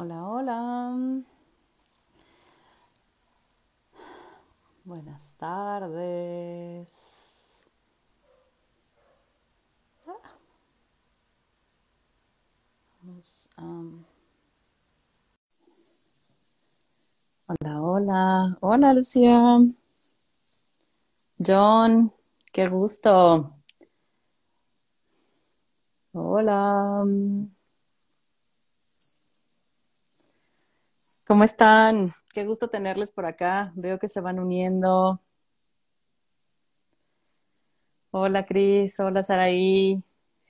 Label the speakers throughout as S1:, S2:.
S1: Hola, hola. Buenas tardes. Ah. Vamos a- Hola, hola. Hola, Lucía. John, qué gusto. Hola. ¿Cómo están? Qué gusto tenerles por acá. Veo que se van uniendo. Hola, Cris. Hola, Saraí.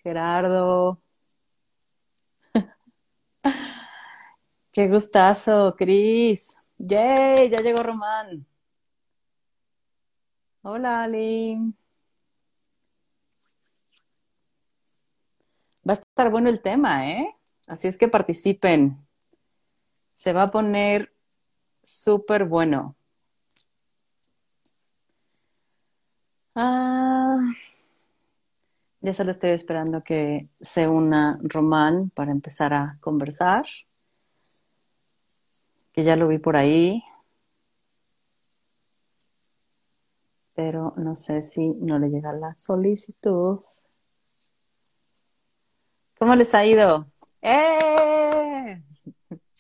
S1: Gerardo. Qué gustazo, Cris. Yay, ya llegó Román. Hola, Ali. Va a estar bueno el tema, ¿eh? Así es que participen. Se va a poner súper bueno. Ah, ya solo estoy esperando que se una Román para empezar a conversar, que ya lo vi por ahí, pero no sé si no le llega la solicitud. ¿Cómo les ha ido? ¡Eh!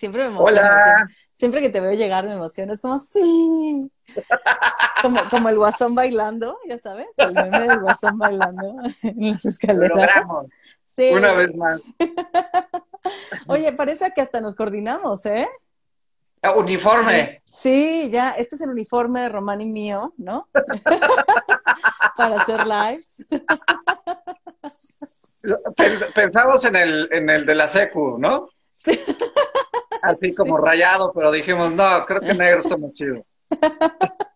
S1: Siempre me emociono,
S2: Hola,
S1: siempre, siempre que te veo llegar me emociono, es como, sí, como, como el guasón bailando, ya sabes, el meme del guasón bailando en las
S2: lo
S1: escaleras.
S2: logramos una vez más.
S1: Oye, parece que hasta nos coordinamos, ¿eh?
S2: Ah, Uniforme.
S1: Sí, ya, este es el uniforme de Román y mío, ¿no? Para hacer lives.
S2: Pens- Pensamos en el, en el de la secu, ¿no?
S1: Sí,
S2: Así como
S1: sí.
S2: rayado, pero dijimos, no, creo que negro está más chido.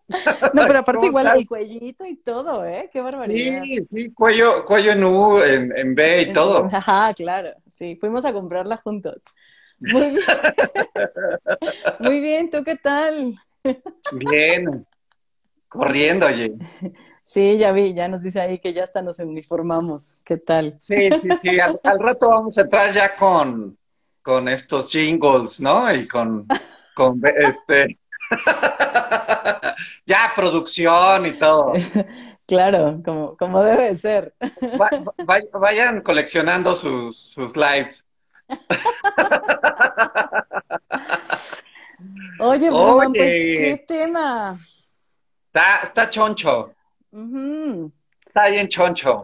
S1: No, pero aparte
S2: ¿Cómo
S1: igual el cuellito y todo, ¿eh? Qué barbaridad.
S2: Sí, sí, cuello, cuello en U, en, en B y todo.
S1: Ajá, claro, sí, fuimos a comprarla juntos. Muy bien, muy bien, ¿tú qué tal?
S2: Bien, corriendo, oye.
S1: Sí, ya vi, ya nos dice ahí que ya hasta nos uniformamos. ¿Qué tal?
S2: Sí, sí, sí. Al, al rato vamos a entrar ya con, con estos jingles, ¿no? Y con, con este. Ya, producción y todo.
S1: Claro, como, como debe ser.
S2: Va- va- vayan coleccionando sus, sus lives.
S1: Oye, Román, pues, ¿qué tema?
S2: está, está choncho,
S1: Ujú.
S2: está bien choncho.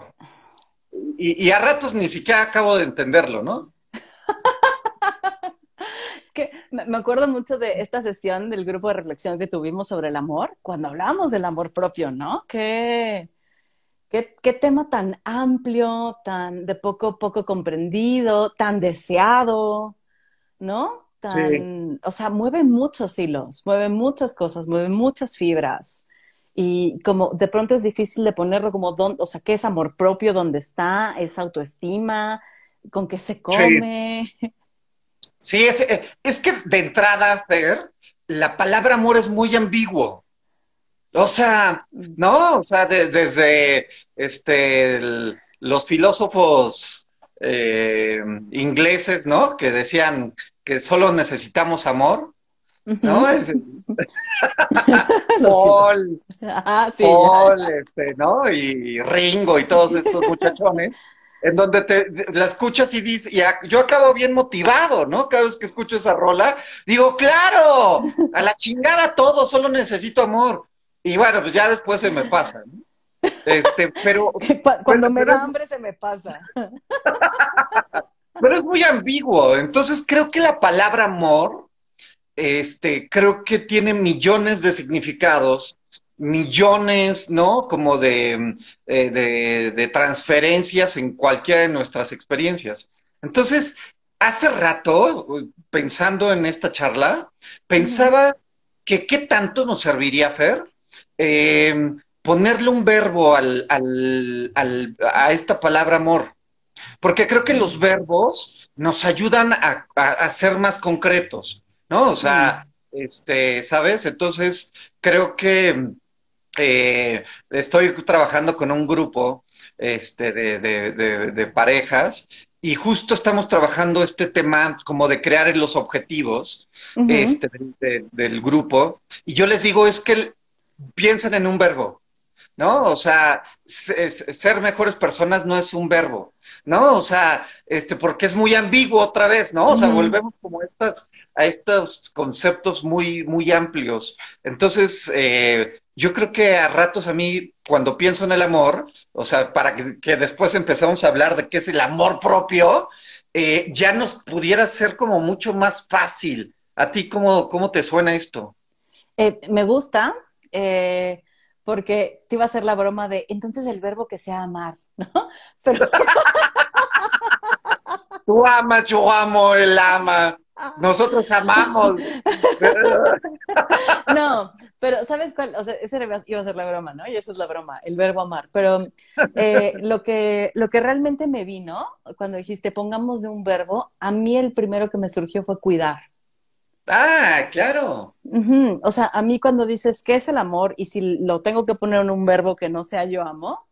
S2: Y, y a ratos ni siquiera acabo de entenderlo, ¿no?
S1: Es que me acuerdo mucho de esta sesión del grupo de reflexión que tuvimos sobre el amor, cuando hablábamos del amor propio, ¿no? Qué, qué, qué tema tan amplio, tan de poco poco comprendido, tan deseado, ¿no?
S2: Sí,
S1: Tan, o sea, mueve muchos hilos, mueve muchas cosas, mueve muchas fibras. Y como de pronto es difícil de ponerlo como dónde, o sea, ¿qué es amor propio? ¿Dónde está? ¿Es autoestima? ¿Con qué se come?
S2: Sí, es, eh, es que de entrada, Fer, la palabra amor es muy ambiguo. O sea, no, o sea, de- desde este, el- los filósofos eh, ingleses, ¿no? Que decían que solo necesitamos amor, ¿no? Paul,
S1: Ah, sí.
S2: Paul, este, ¿no? Y Ringo y todos estos muchachones, en donde te la escuchas y dices, y a- yo acabo bien motivado, ¿no? Cada vez que escucho esa rola, digo, claro, a la chingada todo, solo necesito amor. Y bueno, pues ya después se me pasa, ¿no? Este, pero,
S1: Cuando me da hambre se me pasa.
S2: pero es muy ambiguo. Entonces creo que la palabra amor, este, creo que tiene millones de significados, millones, ¿no? Como de, eh, de, de transferencias en cualquiera de nuestras experiencias. Entonces, hace rato, pensando en esta charla, pensaba que qué tanto nos serviría, Fer, eh, ponerle un verbo al, al, al, a esta palabra amor. Porque creo que los verbos nos ayudan a, a, a ser más concretos, ¿no? O sea, este, ¿sabes? Entonces, creo que eh, estoy trabajando con un grupo este, de, de, de, de parejas y justo estamos trabajando este tema como de crear los objetivos este, del grupo. Y yo les digo, es que piensen en un verbo, ¿no? O sea, ser mejores personas no es un verbo, ¿no? O sea, este, porque es muy ambiguo otra vez, ¿no? O sea, volvemos como estas, a estos conceptos muy, muy amplios. Entonces, eh, yo creo que a ratos a mí, cuando pienso en el amor, o sea, para que, después empezamos a hablar de qué es el amor propio, eh, ya nos pudiera ser como mucho más fácil. ¿A ti cómo, cómo te suena esto?
S1: Eh, me gusta, eh, porque te iba a hacer la broma de, entonces el verbo que sea amar, ¿no? Pero...
S2: Tú amas, yo amo, él ama. Nosotros amamos.
S1: no, pero ¿sabes cuál? O sea, esa iba a ser la broma, ¿no? Y esa es la broma, el verbo amar. Pero eh, lo, que, lo que realmente me vino cuando dijiste pongamos de un verbo, a mí el primero que me surgió fue cuidar.
S2: Ah, claro.
S1: O sea, a mí cuando dices qué es el amor y si lo tengo que poner en un verbo que no sea yo amo,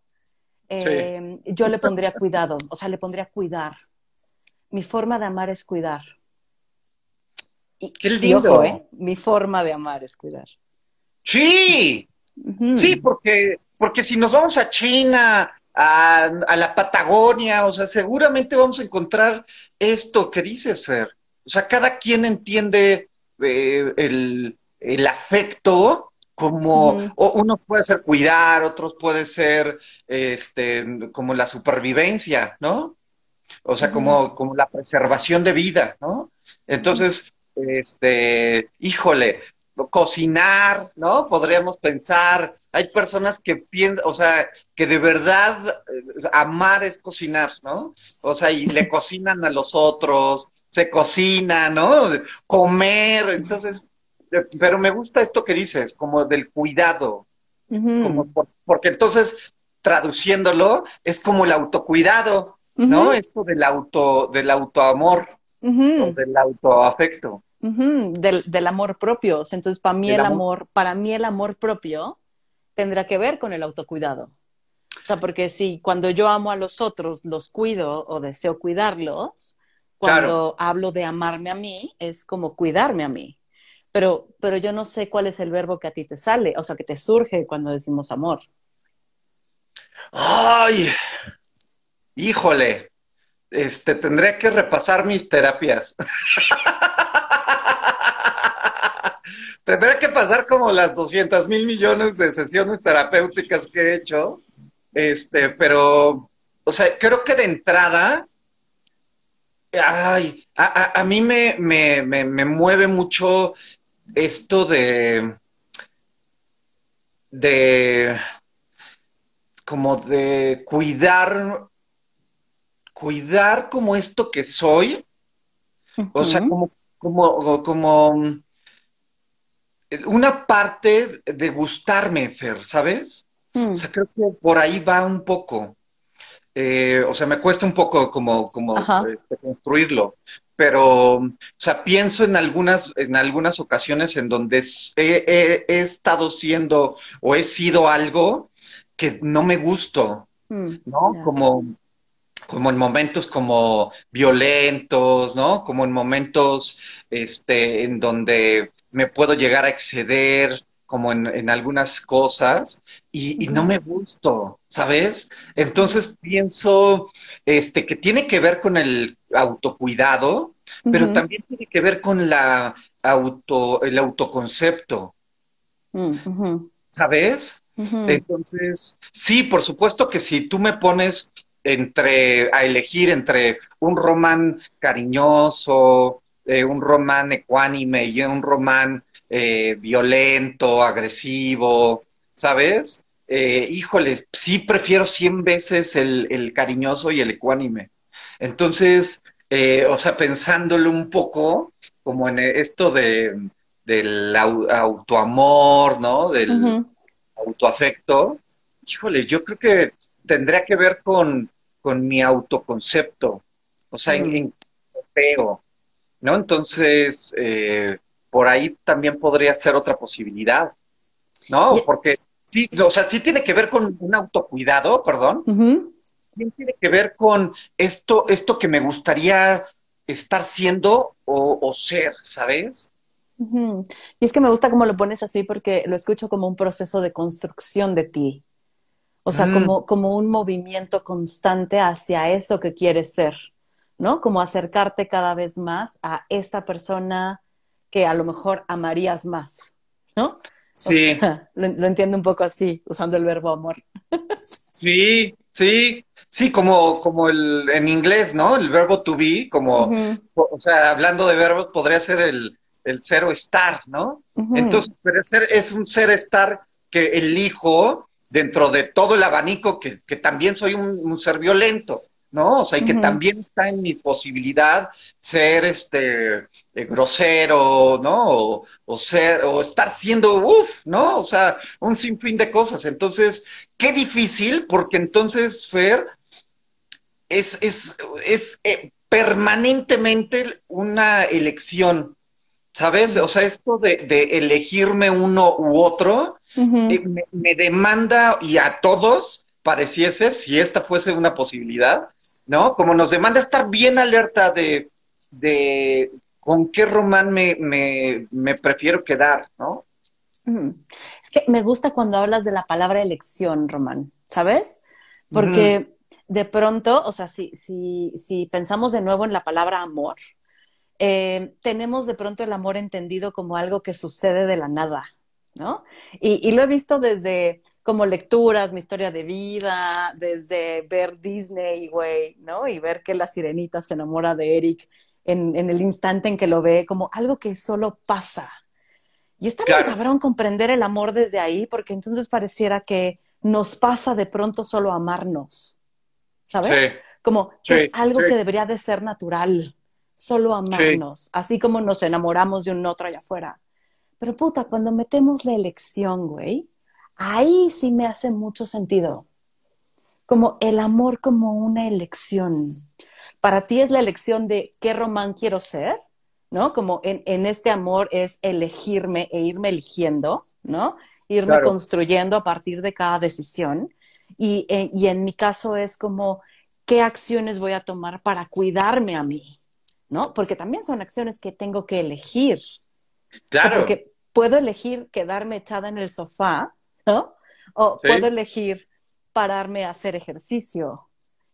S1: eh, yo le pondría cuidado, o sea, le pondría cuidar. Mi forma de amar es cuidar.
S2: Qué lindo.
S1: ¿eh? Mi forma de amar es cuidar.
S2: Sí, sí, porque, porque si nos vamos a China, a, la Patagonia, o sea, seguramente vamos a encontrar esto que dices, Fer. O sea, cada quien entiende eh, el, afecto como uno puede ser cuidar, otros puede ser este como la supervivencia, ¿no? O sea, como, como la preservación de vida, ¿no? Entonces, este, híjole, cocinar, ¿no? Podríamos pensar, hay personas que piensan, o sea, que de verdad eh, amar es cocinar, ¿no? O sea, y le cocinan a los otros, se cocina, ¿no? Comer, entonces, eh, pero me gusta esto que dices, como del cuidado, como porque entonces, traduciéndolo, es como el autocuidado, ¿no? Esto del auto, del autoamor, o del autoafecto
S1: del, amor propio. Entonces, para mí el amor? para mí el amor propio tendrá que ver con el autocuidado. O sea, porque si cuando yo amo a los otros, los cuido o deseo cuidarlos, cuando hablo de amarme a mí, es como cuidarme a mí. Pero, pero yo no sé cuál es el verbo que a ti te sale, o sea, que te surge cuando decimos amor.
S2: Ay, híjole, este, tendré que repasar mis terapias. Tendré que pasar como las 200 mil millones de sesiones terapéuticas que he hecho, este, pero, o sea, creo que de entrada, ay, a, mí me, me, me, mueve mucho esto de, de, como de cuidar, cuidar como esto que soy, o sea, como, como, como, una parte de gustarme, Fer, ¿sabes? O sea, creo que por ahí va un poco. Eh, o sea, me cuesta un poco como, como este, construirlo, pero, o sea, pienso en algunas, en algunas ocasiones en donde he, estado siendo o he sido algo que no me gusto, mm, ¿no? Como, como en momentos como violentos, ¿no? Como en momentos, este, en donde me puedo llegar a exceder como en, algunas cosas y, no me gusto, ¿sabes? Entonces pienso este, que tiene que ver con el autocuidado, pero también tiene que ver con la auto, el autoconcepto, mm, ¿sabes? Entonces, sí, por supuesto que si tú me pones entre, a elegir entre un román cariñoso, eh, un román ecuánime y un román eh, violento, agresivo, ¿sabes? Eh, híjole, sí prefiero cien veces el, cariñoso y el ecuánime. Entonces, o sea, pensándolo un poco, como en esto de, del autoamor, ¿no? Del autoafecto, híjole, yo creo que tendría que ver con, mi autoconcepto, o sea, en, en feo, ¿no? Entonces, eh, por ahí también podría ser otra posibilidad, ¿no? Porque sí, o sea, sí tiene que ver con un autocuidado, perdón, también tiene que ver con esto, esto que me gustaría estar siendo o, ser, ¿sabes?
S1: Y es que me gusta cómo lo pones así porque lo escucho como un proceso de construcción de ti. O sea, como, como un movimiento constante hacia eso que quieres ser, ¿no? Como acercarte cada vez más a esta persona que a lo mejor amarías más, ¿no?
S2: Sí.
S1: lo, entiendo un poco así, usando el verbo amor.
S2: Sí, sí, sí, como, como el, en inglés, ¿no? El verbo to be, como, o sea, hablando de verbos, podría ser el, el ser o estar, ¿no? Entonces, pero ser, es un ser estar que elijo dentro de todo el abanico, que, que también soy un, ser violento, ¿no? O sea, y que también está en mi posibilidad ser este eh, grosero, ¿no? O, ser, o estar siendo uff, ¿no? O sea, un sinfín de cosas. Entonces, qué difícil, porque entonces, Fer, es, es, es eh, permanentemente una elección, ¿sabes? O sea, esto de, de elegirme uno u otro eh, me, demanda, y a todos pareciese, si esta fuese una posibilidad, ¿no? Como nos demanda estar bien alerta de, de con qué román me, me, me prefiero quedar, ¿no?
S1: Es que me gusta cuando hablas de la palabra elección, Román, ¿sabes? Porque de pronto, o sea, si, si, si pensamos de nuevo en la palabra amor, eh, tenemos de pronto el amor entendido como algo que sucede de la nada, ¿no? Y, lo he visto desde como lecturas, mi historia de vida, desde ver Disney, güey, ¿no? Y ver que la sirenita se enamora de Eric en, el instante en que lo ve, como algo que solo pasa. Y está bien cabrón comprender el amor desde ahí, porque entonces pareciera que nos pasa de pronto solo amarnos, ¿sabes? Como es algo que debería de ser natural, solo amarnos, así como nos enamoramos de un otro allá afuera. Pero puta, cuando metemos la elección, güey, ahí sí me hace mucho sentido. Como el amor como una elección. Para ti es la elección de qué román quiero ser, ¿no? Como en, este amor es elegirme e irme eligiendo, ¿no? Irme construyendo a partir de cada decisión. Y, eh, y en mi caso es como, ¿qué acciones voy a tomar para cuidarme a mí? ¿No? Porque también son acciones que tengo que elegir.
S2: Claro.
S1: porque puedo elegir quedarme echada en el sofá, ¿no? O puedo elegir pararme a hacer ejercicio.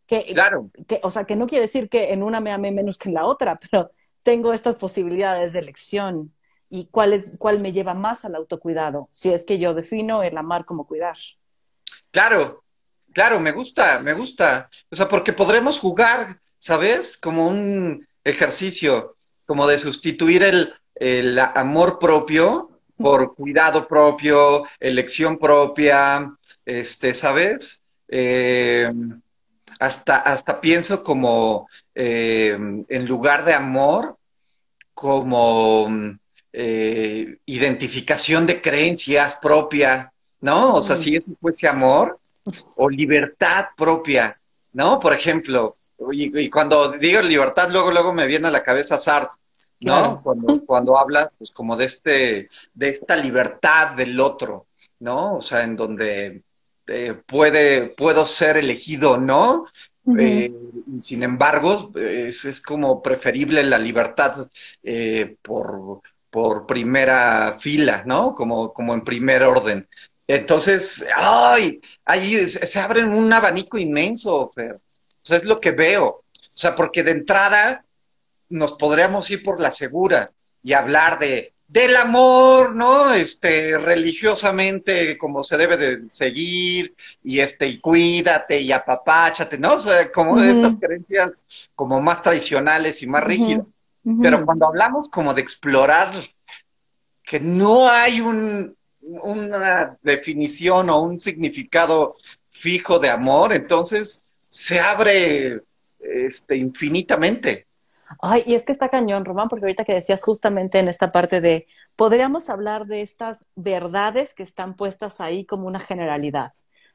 S1: Que,
S2: claro.
S1: Que, o sea, que no quiere decir que en una me ame menos que en la otra, pero tengo estas posibilidades de elección. ¿Y cuál, es, cuál me lleva más al autocuidado? Si es que yo defino el amar como cuidar.
S2: Claro, claro, me gusta, me gusta. O sea, porque podremos jugar, ¿sabes? Como un ejercicio, como de sustituir el, el amor propio por cuidado propio, elección propia, este, ¿sabes? Eh, hasta, hasta pienso como eh, en lugar de amor, como eh, identificación de creencias propia, ¿no? O sea, si eso fuese amor o libertad propia, ¿no? Por ejemplo, y, cuando digo libertad, luego, luego me viene a la cabeza Sartre, ¿no? Cuando, cuando hablas, pues, como de este, de esta libertad del otro, ¿no? O sea, en donde eh, puede, puedo ser elegido no, eh, sin embargo, es, es, como preferible la libertad eh, por, por primera fila, ¿no? Como, como en primer orden. Entonces, ¡ay! Ahí se abre un abanico inmenso, Fer. O sea, es lo que veo. O sea, porque de entrada, nos podríamos ir por la segura y hablar de del amor, ¿no? Este, religiosamente, como se debe de seguir, y este, y cuídate, y apapáchate, ¿no? O sea, como estas creencias como más tradicionales y más rígidas. Pero cuando hablamos como de explorar, que no hay un, una definición o un significado fijo de amor, entonces se abre este, infinitamente.
S1: Ay, y es que está cañón, Román, porque ahorita que decías justamente en esta parte de, podríamos hablar de estas verdades que están puestas ahí como una generalidad,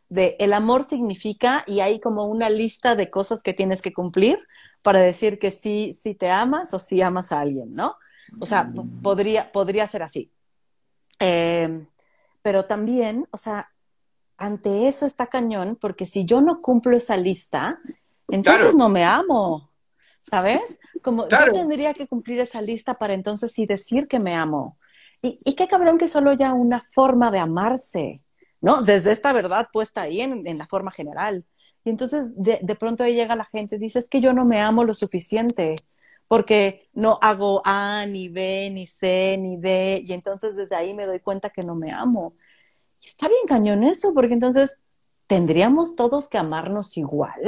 S1: de el amor significa y hay como una lista de cosas que tienes que cumplir para decir que sí, sí te amas o sí amas a alguien, ¿no? O sea, mm. podría, podría ser así. Em, pero también, o sea, ante eso está cañón, porque si yo no cumplo esa lista, entonces no me amo, ¿sabes? Como yo tendría que cumplir esa lista para entonces sí decir que me amo. Y, y qué cabrón que solo ya una forma de amarse, ¿no? Desde esta verdad puesta ahí en, en la forma general. Y entonces de, de, pronto ahí llega la gente y dice, es que yo no me amo lo suficiente, porque no hago A, ni B, ni C, ni D, y entonces desde ahí me doy cuenta que no me amo. Y está bien cañón eso, porque entonces tendríamos todos que amarnos igual,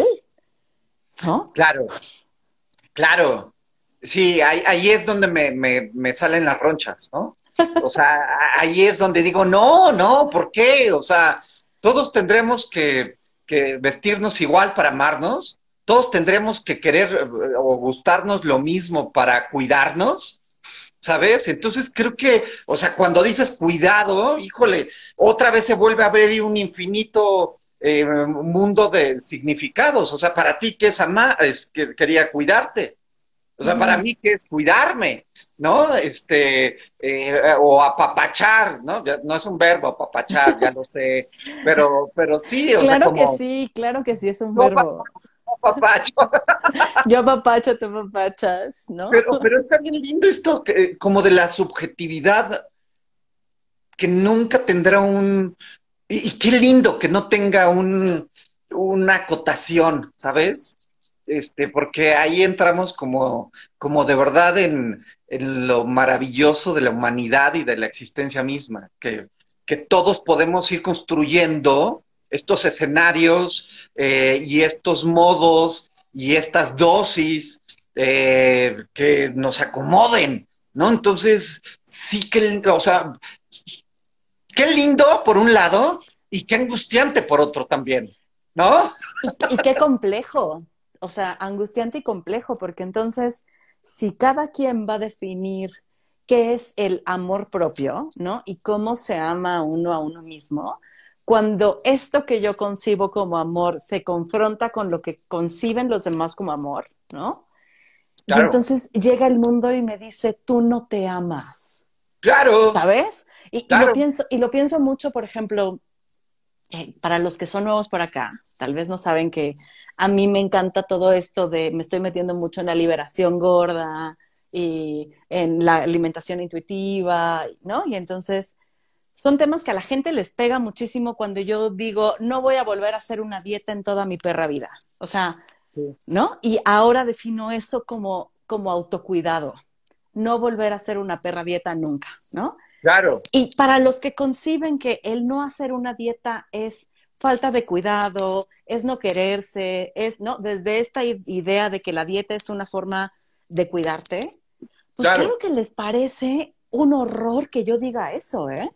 S1: ¿no?
S2: Claro, claro. Sí, ahí, ahí es donde me, me, me salen las ronchas, ¿no? O sea, ahí es donde digo, no, no, ¿por qué? O sea, todos tendremos que que vestirnos igual para amarnos, todos tendremos que querer eh, o gustarnos lo mismo para cuidarnos, ¿sabes? Entonces creo que, o sea, cuando dices cuidado, híjole, otra vez se vuelve a abrir un infinito eh, mundo de significados. O sea, para ti, ¿qué es amar? Es que quería cuidarte. O sea, para mí, ¿qué es cuidarme? ¿No? Este, eh, o apapachar, ¿no? no es un verbo apapachar, ya lo sé, pero, pero sí.
S1: O claro que sí, claro que sí, es un verbo.
S2: Papacho.
S1: Yo papacho, tú papachas, ¿no?
S2: Pero, pero está bien lindo esto, como de la subjetividad que nunca tendrá un... Y, qué lindo que no tenga un, una acotación, ¿sabes? este, porque ahí entramos como, como de verdad en, en, lo maravilloso de la humanidad y de la existencia misma, que, que todos podemos ir construyendo estos escenarios eh, y estos modos y estas dosis eh, que nos acomoden, ¿no? Entonces, sí que, o sea, qué lindo por un lado y qué angustiante por otro también, ¿no?
S1: y qué complejo, o sea, angustiante y complejo, porque entonces, si cada quien va a definir qué es el amor propio, ¿no? Y cómo se ama uno a uno mismo, cuando esto que yo concibo como amor se confronta con lo que conciben los demás como amor, ¿no? Y entonces llega el mundo y me dice, tú no te amas.
S2: Claro.
S1: ¿Sabes? Y, y, lo, pienso, y lo pienso mucho, por ejemplo, eh, para los que son nuevos por acá, tal vez no saben que a mí me encanta todo esto de, me estoy metiendo mucho en la liberación gorda y en la alimentación intuitiva, ¿no? Y entonces son temas que a la gente les pega muchísimo cuando yo digo, no voy a volver a hacer una dieta en toda mi perra vida. O sea, ¿no? Y ahora defino eso como, como autocuidado. No volver a hacer una perra dieta nunca, ¿no?
S2: Claro.
S1: Y para los que conciben que el no hacer una dieta es falta de cuidado, es no quererse, es, ¿no? Desde esta idea de que la dieta es una forma de cuidarte, pues claro, que les parece un horror que yo diga eso, ¿eh?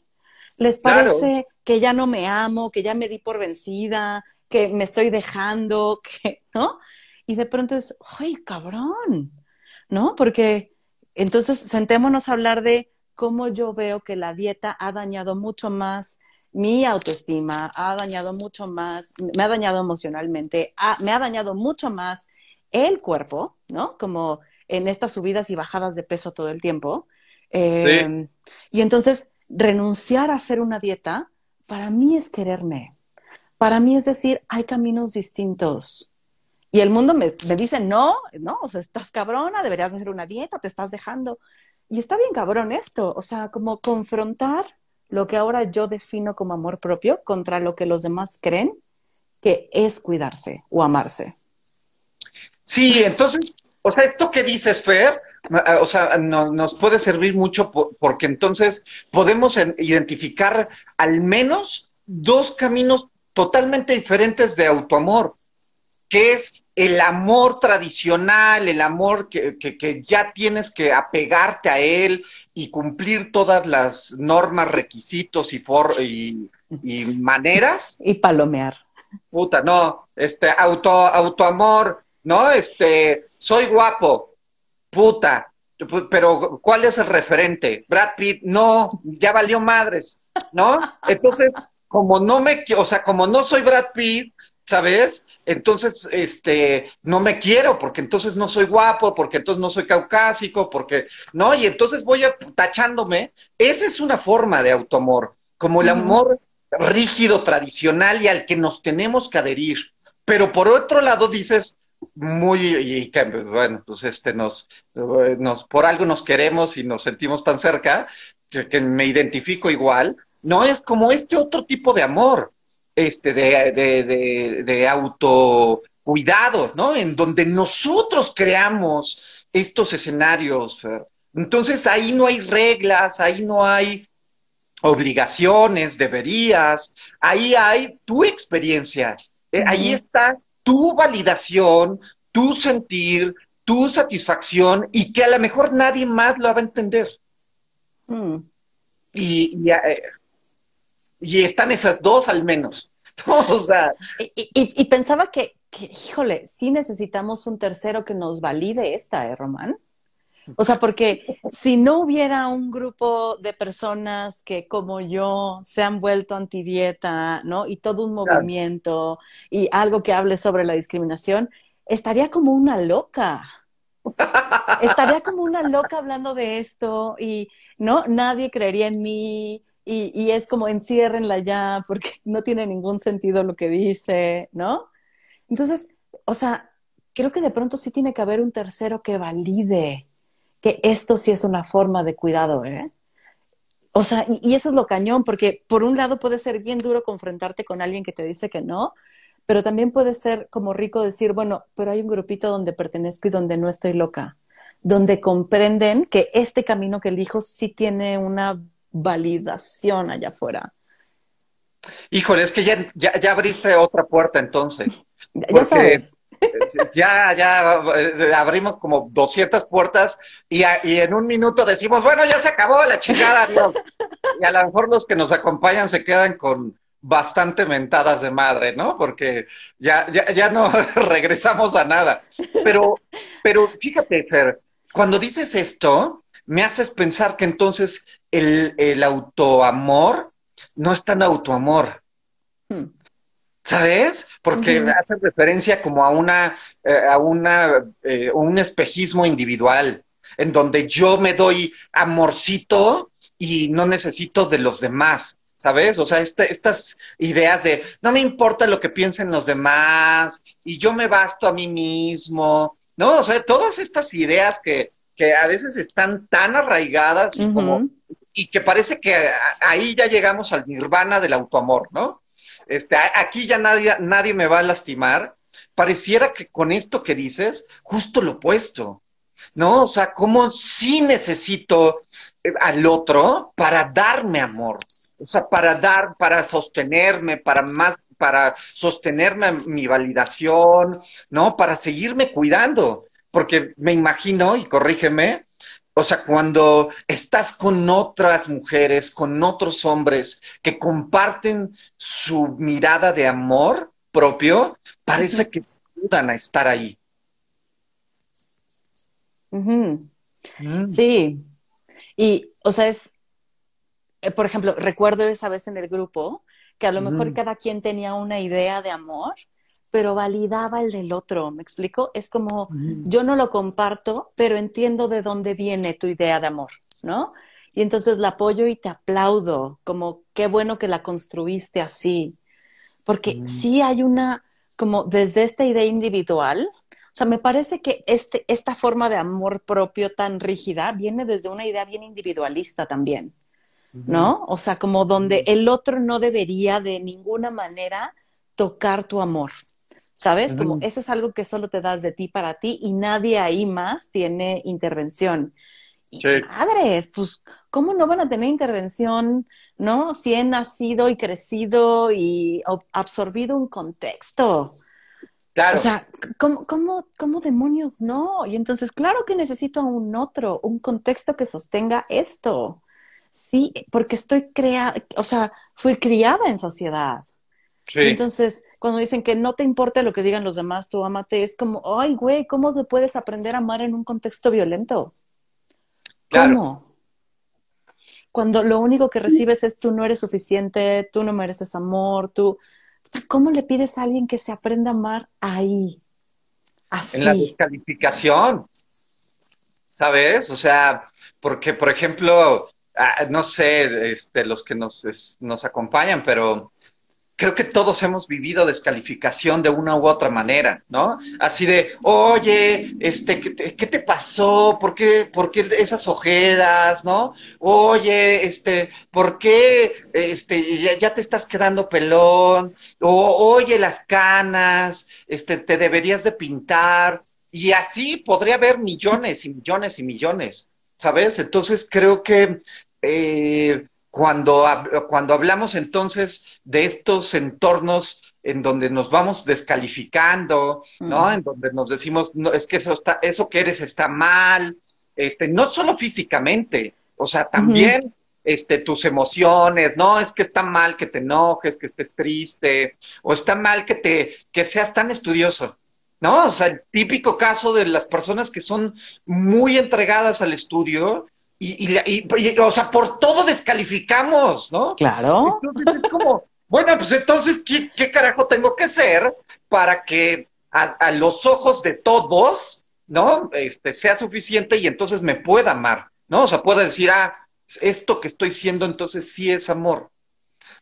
S1: Les parece que ya no me amo, que ya me di por vencida, que me estoy dejando, que, ¿no? Y de pronto es, ¡ay, cabrón! ¿No? Porque entonces sentémonos a hablar de cómo yo veo que la dieta ha dañado mucho más mi autoestima, ha dañado mucho más, me ha dañado emocionalmente, me ha dañado mucho más el cuerpo, ¿no? Como en estas subidas y bajadas de peso todo el tiempo. Em, y entonces, renunciar a hacer una dieta, para mí es quererme. Para mí es decir, hay caminos distintos. Y el mundo me, me dice, no, no, o sea, estás cabrona, deberías hacer una dieta, te estás dejando. Y está bien cabrón esto, o sea, como confrontar lo que ahora yo defino como amor propio contra lo que los demás creen que es cuidarse o amarse.
S2: Sí, entonces, o sea, esto que dices, Fer, o sea, nos puede servir mucho porque entonces podemos identificar al menos dos caminos totalmente diferentes de autoamor, que es el amor tradicional, el amor que, que, ya tienes que apegarte a él y cumplir todas las normas, requisitos y, for, y, y maneras.
S1: Y palomear.
S2: Puta, no, este, auto, autoamor, ¿no? Este, soy guapo, puta, pero ¿cuál es el referente? Brad Pitt, no, ya valió madres, ¿no? Entonces, como no me, o sea, como no soy Brad Pitt, ¿sabes? Entonces este no me quiero porque entonces no soy guapo, porque entonces no soy caucásico, porque no, y entonces voy a, tachándome. Esa es una forma de autoamor, como el amor rígido, tradicional y al que nos tenemos que adherir. Pero por otro lado dices, muy, y que, bueno, pues este nos, nos, por algo nos queremos y nos sentimos tan cerca, que, me identifico igual, no es como este otro tipo de amor, este, de, de, de, de autocuidado, ¿no? En donde nosotros creamos estos escenarios, Entonces ahí no hay reglas, ahí no hay obligaciones, deberías, ahí hay tu experiencia, eh, ahí está tu validación, tu sentir, tu satisfacción y que a lo mejor nadie más lo va a entender. Mm. Y, eh, y, están esas dos al menos. o sea,
S1: y, pensaba que, que, híjole, sí necesitamos un tercero que nos valide esta, ¿eh, Román? O sea, porque si no hubiera un grupo de personas que como yo se han vuelto antidieta, ¿no? Y todo un movimiento y algo que hable sobre la discriminación, estaría como una loca. Estaría como una loca hablando de esto y, ¿no? Nadie creería en mí y, y es como enciérrenla ya porque no tiene ningún sentido lo que dice, ¿no? Entonces, o sea, creo que de pronto sí tiene que haber un tercero que valide que esto sí es una forma de cuidado, ¿eh? O sea, y, eso es lo cañón, porque por un lado puede ser bien duro confrontarte con alguien que te dice que no, pero también puede ser como rico decir, bueno, pero hay un grupito donde pertenezco y donde no estoy loca, donde comprenden que este camino que elijo sí tiene una validación allá afuera.
S2: Híjole, es que ya, ya, abriste otra puerta entonces. ya sabes ya, ya eh, abrimos como 200 puertas y, en un minuto decimos, bueno, ya se acabó la chingada, Y a lo mejor los que nos acompañan se quedan con bastante mentadas de madre, ¿no? Porque ya, ya, ya no regresamos a nada. Pero, pero fíjate, Fer, cuando dices esto, me haces pensar que entonces el, el autoamor no es tan autoamor. Hmm. ¿Sabes? Porque hace referencia como a una, eh, a una, eh, un espejismo individual, en donde yo me doy amorcito y no necesito de los demás, ¿sabes? O sea, este, estas ideas de no me importa lo que piensen los demás y yo me basto a mí mismo, ¿no? O sea, todas estas ideas que, que a veces están tan arraigadas como, y que parece que ahí ya llegamos al nirvana del autoamor, ¿no? Este, aquí ya nadie, nadie me va a lastimar. Pareciera que con esto que dices, justo lo opuesto. ¿No? O sea, como si necesito eh, al otro para darme amor. O sea, para dar, para sostenerme, para más, para sostenerme mi validación, ¿no? Para seguirme cuidando. Porque me imagino, y corrígeme, o sea, cuando estás con otras mujeres, con otros hombres que comparten su mirada de amor propio, parece que se ayudan a estar ahí.
S1: Mm. Sí. Y, o sea, es, eh, por ejemplo, recuerdo esa vez en el grupo que a lo mejor cada quien tenía una idea de amor pero validaba el del otro, ¿me explico? Es como, yo no lo comparto, pero entiendo de dónde viene tu idea de amor, ¿no? Y entonces la apoyo y te aplaudo, como qué bueno que la construiste así, porque sí hay una, como desde esta idea individual, o sea, me parece que este, esta forma de amor propio tan rígida viene desde una idea bien individualista también, ¿no? O sea, como donde el otro no debería de ninguna manera tocar tu amor, ¿sabes? Como eso es algo que solo te das de ti para ti y nadie ahí más tiene intervención. Y madres, pues, ¿cómo no van a tener intervención, no? Si he nacido y crecido y absorbido un contexto. Claro. O sea, ¿cómo, cómo, ¿cómo demonios no? Y entonces, claro que necesito a un otro, un contexto que sostenga esto. Sí, porque estoy creada, o sea, fui criada en sociedad. Entonces, cuando dicen que no te importa lo que digan los demás, tú amate, es como, ay, güey, ¿cómo te puedes aprender a amar en un contexto violento? ¿Cómo? Cuando lo único que recibes es tú no eres suficiente, tú no mereces amor, tú... ¿Cómo le pides a alguien que se aprenda a amar ahí?
S2: Así. En la descalificación, ¿sabes? O sea, porque, por ejemplo, ah, no sé, este, los que nos, nos acompañan, pero creo que todos hemos vivido descalificación de una u otra manera, ¿no? Así de, oye, este, ¿qué te, pasó? ¿Por qué, ¿Por qué esas ojeras, no? Oye, este, ¿por qué este, ya, ya, te estás quedando pelón? O, oye, las canas, este, te deberías de pintar. Y así podría haber millones y millones y millones, ¿sabes? Entonces creo que eh, cuando, cuando hablamos entonces de estos entornos en donde nos vamos descalificando, ¿no? En donde nos decimos, no, es que eso está, eso que eres está mal, este, no solo físicamente, o sea, también este, tus emociones, no, es que está mal que te enojes, que estés triste, o está mal que te, que seas tan estudioso. ¿No? O sea, el típico caso de las personas que son muy entregadas al estudio y, y, o sea, por todo descalificamos, ¿no?
S1: Claro.
S2: Entonces es como, bueno, pues entonces, ¿qué, qué carajo tengo que ser para que a, los ojos de todos, ¿no? Este, sea suficiente y entonces me pueda amar, ¿no? O sea, pueda decir, ah, esto que estoy siendo entonces sí es amor,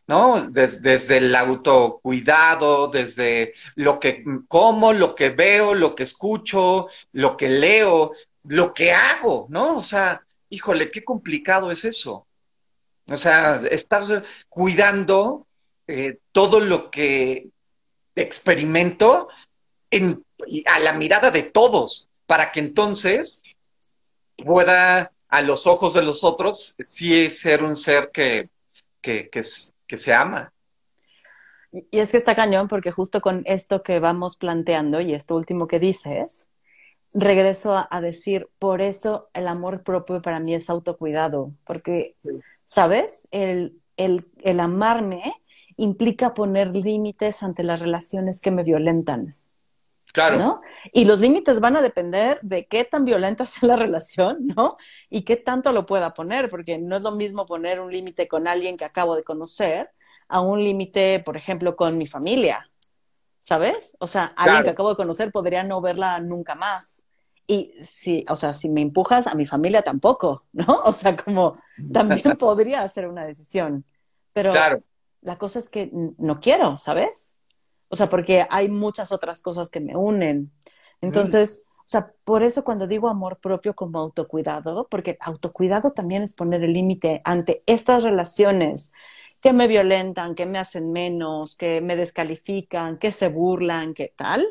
S2: ¿no? desde el autocuidado, desde lo que como, lo que veo, lo que escucho, lo que leo, lo que hago, ¿no? O sea, híjole, qué complicado es eso. O sea, estar cuidando eh, todo lo que experimento en, a la mirada de todos, para que entonces pueda a los ojos de los otros sí ser un ser que, que se ama.
S1: Y es que está cañón porque justo con esto que vamos planteando y esto último que dices, regreso a, decir, por eso el amor propio para mí es autocuidado, porque, ¿sabes? El, el, el amarme implica poner límites ante las relaciones que me violentan.
S2: Claro. ¿no?
S1: Y los límites van a depender de qué tan violenta sea la relación, ¿no? Y qué tanto lo pueda poner, porque no es lo mismo poner un límite con alguien que acabo de conocer a un límite, por ejemplo, con mi familia, ¿sabes? O sea, alguien que acabo de conocer podría no verla nunca más. Y si, o sea, si me empujas a mi familia tampoco, ¿no? O sea, como también podría ser una decisión. Pero la cosa es que no quiero, ¿sabes? O sea, porque hay muchas otras cosas que me unen. Entonces, o sea, por eso cuando digo amor propio como autocuidado, porque autocuidado también es poner el límite ante estas relaciones que me violentan, que me hacen menos, que me descalifican, que se burlan, que tal. O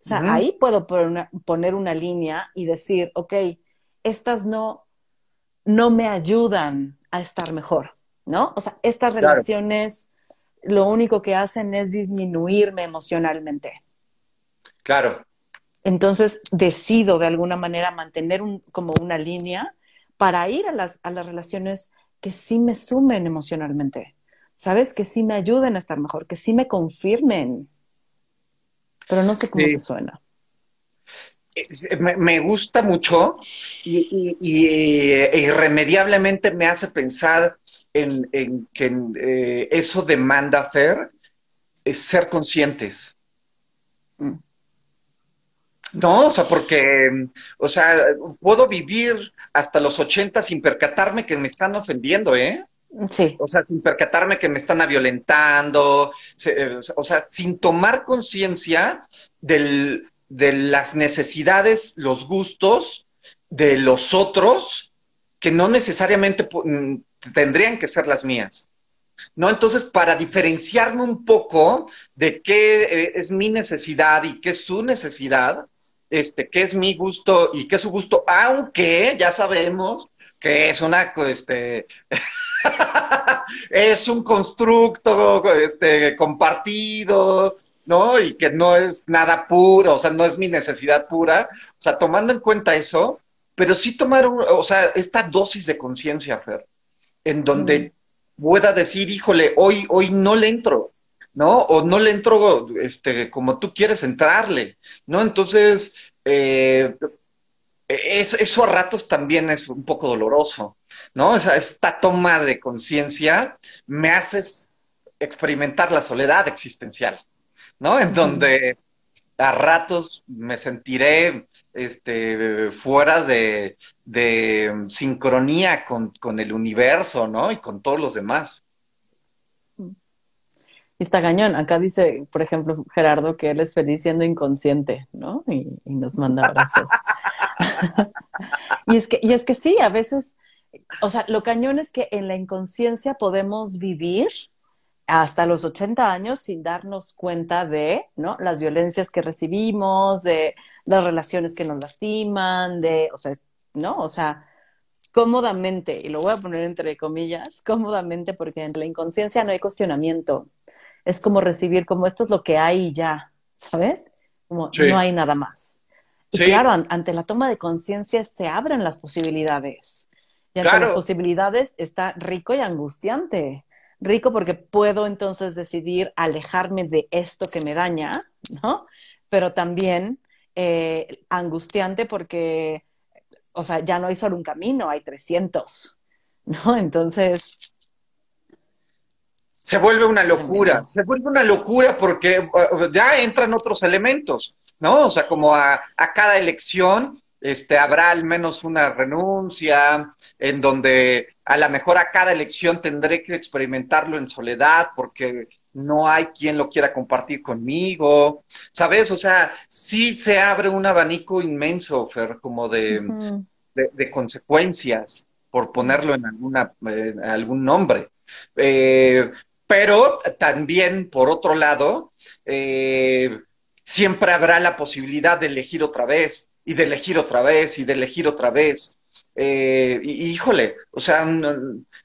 S1: sea, ahí puedo poner una, línea y decir, ok, estas no, no me ayudan a estar mejor, ¿no? O sea, estas relaciones lo único que hacen es disminuirme emocionalmente.
S2: Claro.
S1: Entonces decido de alguna manera mantener un, como una línea para ir a las, a las relaciones que sí me sumen emocionalmente, ¿sabes? Que sí me ayuden a estar mejor, que sí me confirmen pero no sé cómo te suena.
S2: Me, gusta mucho y, eh, irremediablemente me hace pensar en, que eh, eso demanda, Fer, es ser conscientes. Mm. No, o sea, porque, o sea, puedo vivir hasta los 80 sin percatarme que me están ofendiendo, ¿eh?
S1: Sí.
S2: O sea, sin percatarme que me están violentando, eh, o sea, sin tomar conciencia de las necesidades, los gustos de los otros, que no necesariamente mm, tendrían que ser las mías. ¿No? Entonces, para diferenciarme un poco de qué eh, es mi necesidad y qué es su necesidad, este, qué es mi gusto y qué es su gusto, aunque ya sabemos que es una, este, es un constructo este, compartido, ¿no? Y que no es nada puro, o sea, no es mi necesidad pura. O sea, tomando en cuenta eso, pero sí tomar, o sea, esta dosis de conciencia, Fer, en donde pueda decir, híjole, hoy, hoy no le entro, ¿no? O no le entro este, como tú quieres entrarle, ¿no? Entonces, eh, eso a ratos también es un poco doloroso, ¿no? O sea, esta toma de conciencia me hace experimentar la soledad existencial, ¿no? En donde a ratos me sentiré este, fuera de, de sincronía con, con, el universo, ¿no? Y con todos los demás.
S1: Y está cañón. Acá dice, por ejemplo, Gerardo, que él es feliz siendo inconsciente, ¿no? Y, y nos manda abrazos. y, es que, y es que sí, a veces, o sea, lo cañón es que en la inconsciencia podemos vivir hasta los 80 años sin darnos cuenta de ¿no? las violencias que recibimos, de las relaciones que nos lastiman, de, o sea, ¿no? O sea, cómodamente, y lo voy a poner entre comillas, cómodamente porque en la inconsciencia no hay cuestionamiento. Es como recibir, como esto es lo que hay ya, ¿sabes? Como no hay nada más. Y claro, ante la toma de conciencia se abren las posibilidades. Y ante las posibilidades está rico y angustiante rico porque puedo entonces decidir alejarme de esto que me daña, ¿no? Pero también eh, angustiante porque, o sea, ya no hay solo un camino, hay 300, ¿no? Entonces...
S2: Se vuelve una locura, se vuelve una locura porque uh, ya entran otros elementos, ¿no? O sea, como a, a cada elección este, habrá al menos una renuncia, en donde a lo mejor a cada elección tendré que experimentarlo en soledad porque no hay quien lo quiera compartir conmigo, ¿sabes? O sea, sí se abre un abanico inmenso, Fer, como de, de, consecuencias, por ponerlo en alguna, algún nombre. Eh, pero también, por otro lado, eh, siempre habrá la posibilidad de elegir otra vez y de elegir otra vez y de elegir otra vez. Eh, y, híjole, o sea,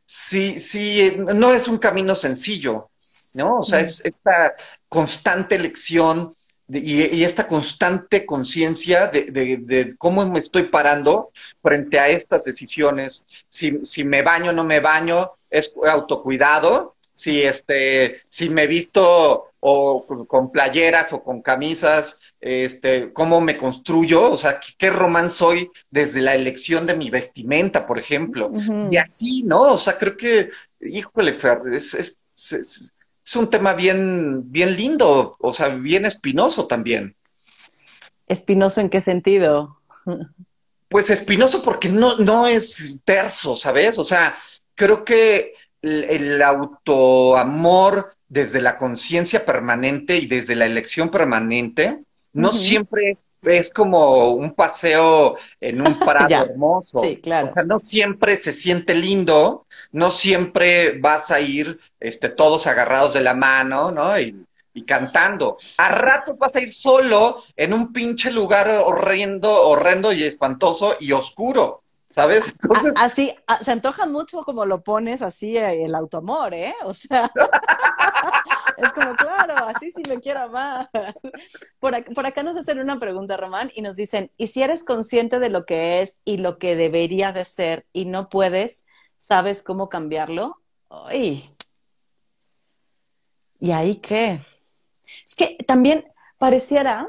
S2: sí, sí, no es un camino sencillo, ¿no? O sea, es esta constante elección y, esta constante conciencia de, de, cómo me estoy parando frente a estas decisiones. Si, si me baño o no me baño, es autocuidado. Si, este, si me visto o con playeras o con camisas, este, cómo me construyo, o sea, qué, román soy desde la elección de mi vestimenta, por ejemplo. Y así, ¿no? O sea, creo que, híjole, es, es, un tema bien, bien lindo, o sea, bien espinoso también.
S1: ¿Espinoso en qué sentido?
S2: Pues espinoso porque no, no es terso, ¿sabes? O sea, creo que el, el autoamor desde la conciencia permanente y desde la elección permanente no siempre es, como un paseo en un parado hermoso.
S1: Sí, claro.
S2: O sea, no siempre se siente lindo, no siempre vas a ir este, todos agarrados de la mano, ¿no? Y, y cantando. A rato vas a ir solo en un pinche lugar horrendo, horrendo y espantoso y oscuro. ¿Sabes?
S1: Así, se antoja mucho como lo pones así eh, el automor, ¿eh? O sea, es como, claro, así sí me quiero amar. Por, acá, nos hacen una pregunta, Román, y nos dicen, ¿y si eres consciente de lo que es y lo que debería de ser y no puedes, sabes cómo cambiarlo? Ay. ¿Y ahí qué? Es que también pareciera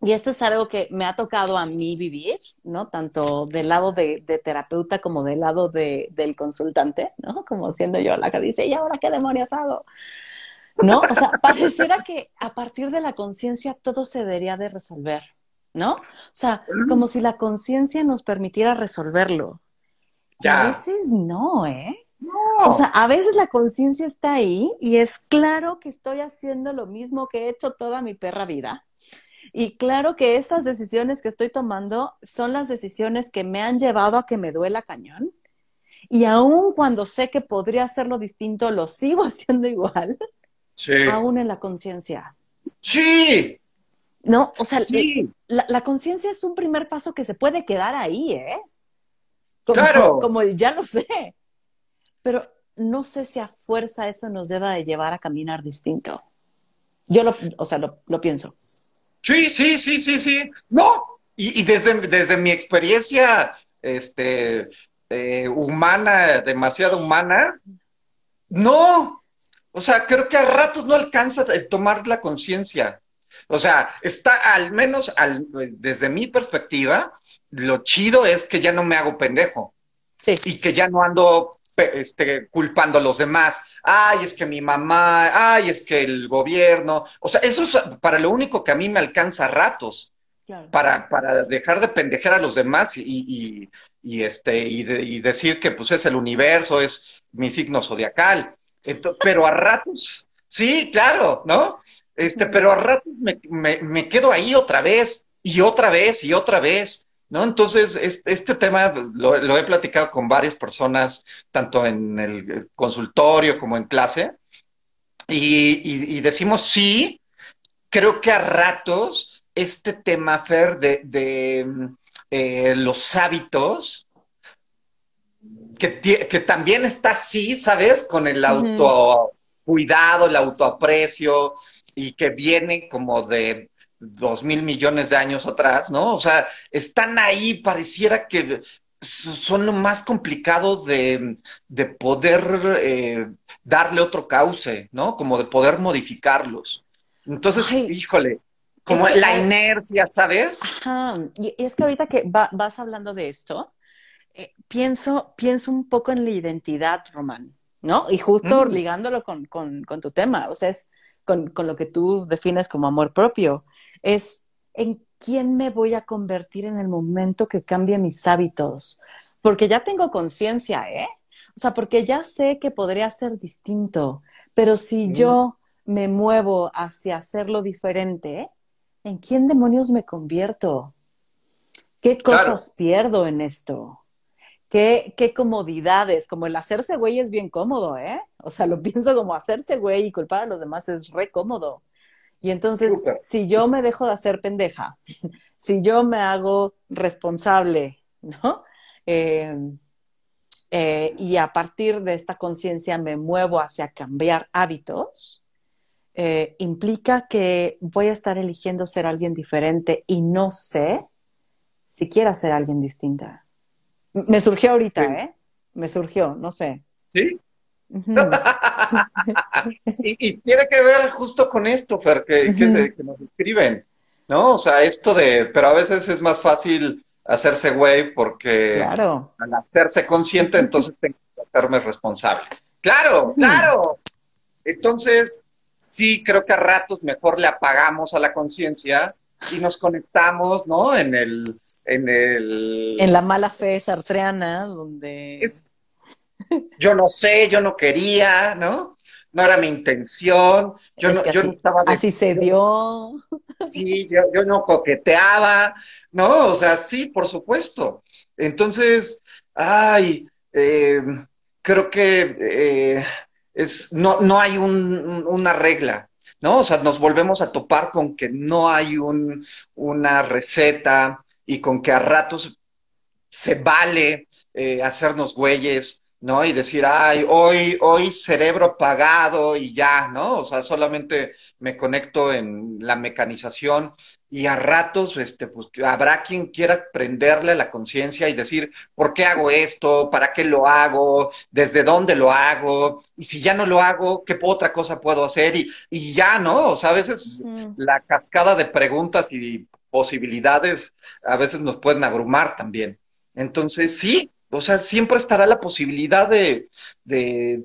S1: y esto es algo que me ha tocado a mí vivir, ¿no? Tanto del lado de, terapeuta como del lado de, del consultante, ¿no? Como siendo yo la que dice, ¿y ahora qué demonios hago? ¿No? O sea, pareciera que a partir de la conciencia todo se debería de resolver, ¿no? O sea, como si la conciencia nos permitiera resolverlo. Ya. a veces no, ¿eh? No. O sea, a veces la conciencia está ahí y es claro que estoy haciendo lo mismo que he hecho toda mi perra vida y claro que esas decisiones que estoy tomando son las decisiones que me han llevado a que me duela cañón. Y aún cuando sé que podría hacerlo distinto, lo sigo haciendo igual. Sí. Aún en la conciencia.
S2: Sí.
S1: No, o sea, la, la conciencia es un primer paso que se puede quedar ahí, ¿eh?
S2: claro.
S1: Como ya lo sé. Pero no sé si a fuerza eso nos deba de llevar a caminar distinto. Yo lo, o sea, lo, lo pienso.
S2: Sí, sí, sí, sí, sí. No, y, desde, desde mi experiencia este, eh, humana, demasiado humana, no. O sea, creo que a ratos no alcanza a tomar la conciencia. O sea, está al menos al, desde mi perspectiva, lo chido es que ya no me hago pendejo. Sí. Y que ya no ando este, culpando a los demás. Ay, es que mi mamá, ay, es que el gobierno. O sea, eso es para lo único que a mí me alcanza a ratos. Para, para dejar de pendejar a los demás y, y, este, y, decir que pues es el universo, es mi signo zodiacal. pero a ratos, sí, claro, ¿no? Este, pero a ratos me, me quedo ahí otra vez, y otra vez, y otra vez. ¿No? Entonces, este, tema pues, lo, he platicado con varias personas, tanto en el consultorio como en clase, y, decimos sí, creo que a ratos este tema, Fer, de, eh, los hábitos, que, que, también está así, ¿sabes? Con el autocuidado, el autoaprecio, y que viene como de dos mil millones de años atrás, ¿no? O sea, están ahí, pareciera que son lo más complicado de, poder eh, darle otro cauce, ¿no? Como de poder modificarlos. Entonces, híjole, como la inercia, ¿sabes?
S1: Ajá. Y es que ahorita que vas hablando de esto, eh, pienso, pienso un poco en la identidad, Román, ¿no? Y justo mm. ligándolo con, con, con, tu tema, o sea, es con, con, lo que tú defines como amor propio es en quién me voy a convertir en el momento que cambie mis hábitos, porque ya tengo conciencia, ¿eh? O sea, porque ya sé que podría ser distinto, pero si yo me muevo hacia hacerlo diferente, ¿en quién demonios me convierto? ¿Qué cosas pierdo en esto? ¿Qué, ¿Qué comodidades? Como el hacerse güey es bien cómodo, ¿eh? O sea, lo pienso como hacerse güey y culpar a los demás es re cómodo. Y entonces, si yo me dejo de hacer pendeja, si yo me hago responsable, ¿no? Eh, eh, y a partir de esta conciencia me muevo hacia cambiar hábitos, eh, implica que voy a estar eligiendo ser alguien diferente y no sé si quiero ser alguien distinta. Me surgió ahorita, ¿eh? Me surgió, no sé.
S2: Sí, y, tiene que ver justo con esto, Fer, que, nos escriben, ¿no? O sea, esto de, pero a veces es más fácil hacerse güey porque al hacerse consciente, entonces tengo que hacerme responsable. Claro, claro. Entonces, sí, creo que a ratos mejor le apagamos a la conciencia y nos conectamos, ¿no? En el, en el...
S1: En la mala fe sartreana, donde
S2: yo no sé, yo no quería, ¿no? No era mi intención, yo, no, yo
S1: así,
S2: no estaba...
S1: así se dio.
S2: Sí, yo, yo no coqueteaba, ¿no? O sea, sí, por supuesto. Entonces, ay, eh, creo que eh, es, no, no hay un, una regla, ¿no? O sea, nos volvemos a topar con que no hay un, una receta y con que a ratos se vale eh, hacernos güeyes, ¿no? Y decir, ay, hoy, hoy cerebro apagado y ya, ¿no? O sea, solamente me conecto en la mecanización y a ratos, este, pues habrá quien quiera prenderle la conciencia y decir, ¿por qué hago esto? ¿Para qué lo hago? ¿Desde dónde lo hago? Y si ya no lo hago, ¿qué otra cosa puedo hacer? Y, y ya, ¿no? O sea, a veces la cascada de preguntas y posibilidades a veces nos pueden abrumar también. Entonces, sí, o sea, siempre estará la posibilidad de,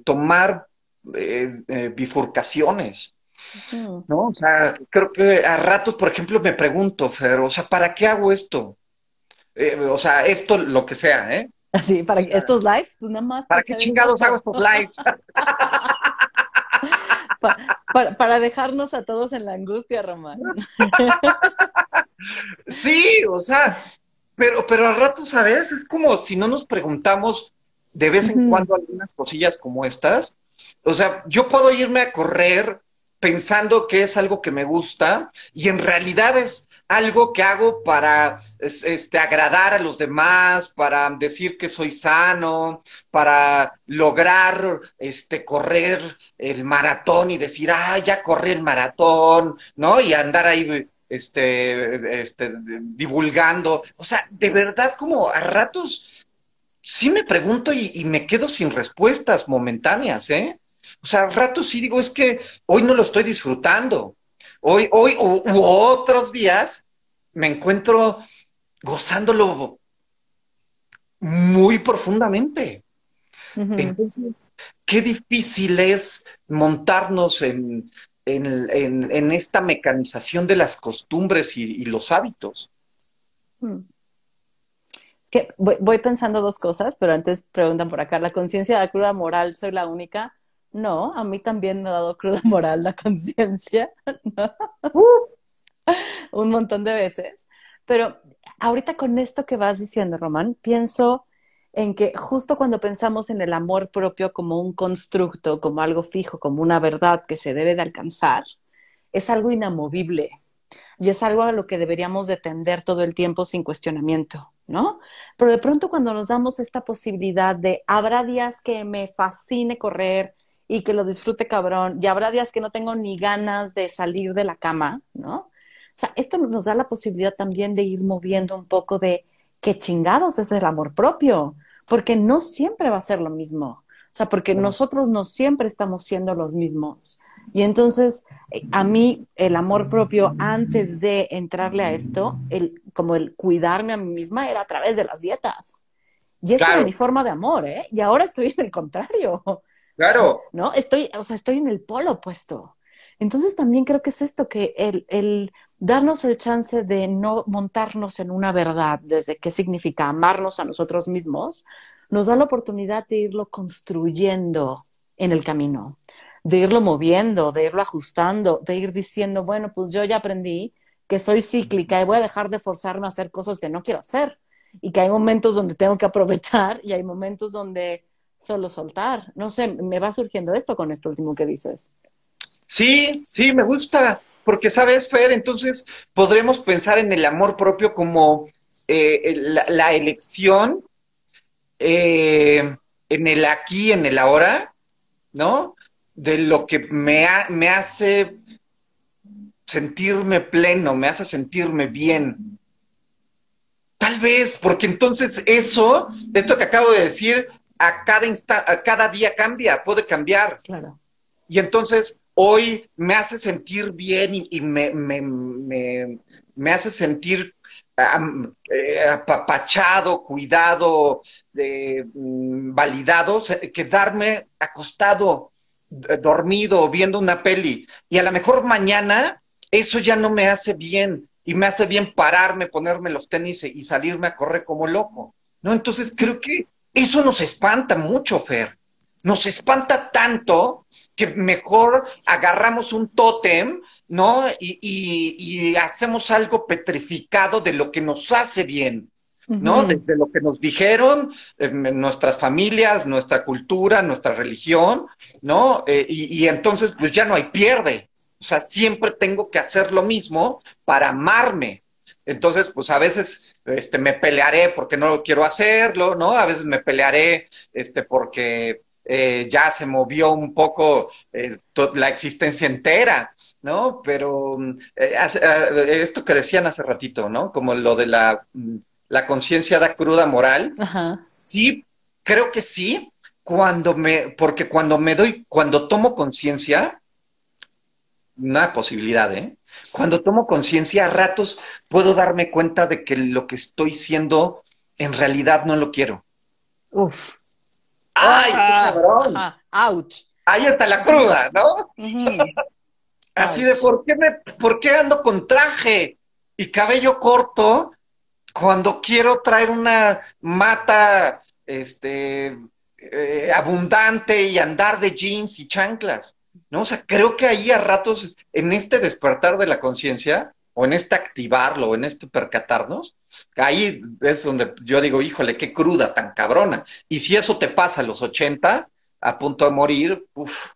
S2: tomar eh, eh, bifurcaciones. ¿No? O sea, creo que a ratos, por ejemplo, me pregunto, Fer, o sea, ¿para qué hago esto? Eh, o sea, esto, lo que sea, ¿eh?
S1: Así, para estos lives, pues nada más.
S2: ¿Para qué chingados hago estos lives?
S1: para, dejarnos a todos en la angustia, Román.
S2: sí, o sea, pero, pero a ratos, ¿sabes? Es como si no nos preguntamos de vez en cuando algunas cosillas como estas. O sea, yo puedo irme a correr pensando que es algo que me gusta y en realidad es algo que hago para este, agradar a los demás, para decir que soy sano, para lograr este, correr el maratón y decir, ah, ya corrí el maratón, ¿no? Y andar ahí este, este, divulgando. O sea, de verdad, como a ratos sí me pregunto y, me quedo sin respuestas momentáneas, ¿eh? O sea, a ratos sí digo, es que hoy no lo estoy disfrutando. Hoy, hoy, u, otros días me encuentro gozándolo muy profundamente. Entonces, qué difícil es montarnos en, esta mecanización de las costumbres y, los hábitos. Hmm.
S1: Que voy, pensando dos cosas, pero antes preguntan por acá, ¿la conciencia de la cruda moral soy la única? No, a mí también me ha dado cruda moral la conciencia, un montón de veces. Pero ahorita con esto que vas diciendo, Román, pienso en que justo cuando pensamos en el amor propio como un constructo, como algo fijo, como una verdad que se debe de alcanzar, es algo inamovible y es algo a lo que deberíamos de tender todo el tiempo sin cuestionamiento, ¿no? Pero de pronto cuando nos damos esta posibilidad de habrá días que me fascine correr y que lo disfrute cabrón y habrá días que no tengo ni ganas de salir de la cama, ¿no? O sea, esto nos da la posibilidad también de ir moviendo un poco de qué chingados es el amor propio, porque no siempre va a ser lo mismo. O sea, porque nosotros no siempre estamos siendo los mismos. Y entonces, eh, a mí, el amor propio, antes de entrarle a esto, el, como el cuidarme a mí misma, era a través de las dietas. Y esa era mi forma de amor, ¿eh? Y ahora estoy en el contrario.
S2: Claro.
S1: ¿No? Estoy, o sea, estoy en el polo opuesto. Entonces también creo que es esto, que el, el darnos el chance de no montarnos en una verdad desde qué significa amarnos a nosotros mismos, nos da la oportunidad de irlo construyendo en el camino, de irlo moviendo, de irlo ajustando, de ir diciendo, bueno, pues yo ya aprendí que soy cíclica y voy a dejar de forzarme a hacer cosas que no quiero hacer y que hay momentos donde tengo que aprovechar y hay momentos donde solo soltar. No sé, me va surgiendo esto con esto último que dices.
S2: Sí, sí, me gusta. Porque, ¿sabes, Fer? Entonces podremos pensar en el amor propio como eh, la, elección eh, en el aquí, en el ahora, ¿no? De lo que me, me hace sentirme pleno, me hace sentirme bien. Tal vez, porque entonces eso, esto que acabo de decir, a cada, a cada día cambia, puede cambiar.
S1: Claro.
S2: Y entonces hoy me hace sentir bien y, me, me, me, hace sentir eh, apapachado, cuidado, mm, validado, quedarme acostado, dormido, viendo una peli. Y a lo mejor mañana eso ya no me hace bien y me hace bien pararme, ponerme los tenis y salirme a correr como loco. ¿No? Entonces creo que eso nos espanta mucho, Fer. Nos espanta tanto que mejor agarramos un tótem, ¿no? Y, hacemos algo petrificado de lo que nos hace bien, ¿no? Desde lo que nos dijeron nuestras familias, nuestra cultura, nuestra religión, ¿no? Eh, y, entonces, pues ya no hay pierde. O sea, siempre tengo que hacer lo mismo para amarme. Entonces, pues a veces este, me pelearé porque no quiero hacerlo, ¿no? A veces me pelearé este, porque eh, ya se movió un poco eh, la existencia entera, ¿no? Pero eh, esto que decían hace ratito, ¿no? Como lo de la, mm, la conciencia da cruda moral, sí, creo que sí, cuando me, porque cuando me doy, cuando tomo conciencia, una posibilidad, ¿eh? Cuando tomo conciencia, a ratos puedo darme cuenta de que lo que estoy siendo en realidad no lo quiero.
S1: Uf,
S2: ¡Ay, qué ah, cabrón!
S1: ¡Ouch!
S2: Ahí está la cruda, ¿no? Así de, ¿por qué, me, ¿por qué ando con traje y cabello corto cuando quiero traer una mata este, eh, abundante y andar de jeans y chanclas? ¿No? O sea, creo que ahí a ratos, en este despertar de la conciencia, o en este activarlo, o en este percatarnos, Ahí es donde yo digo, híjole, qué cruda, tan cabrona. Y si eso te pasa a los 80, a punto de morir, uff.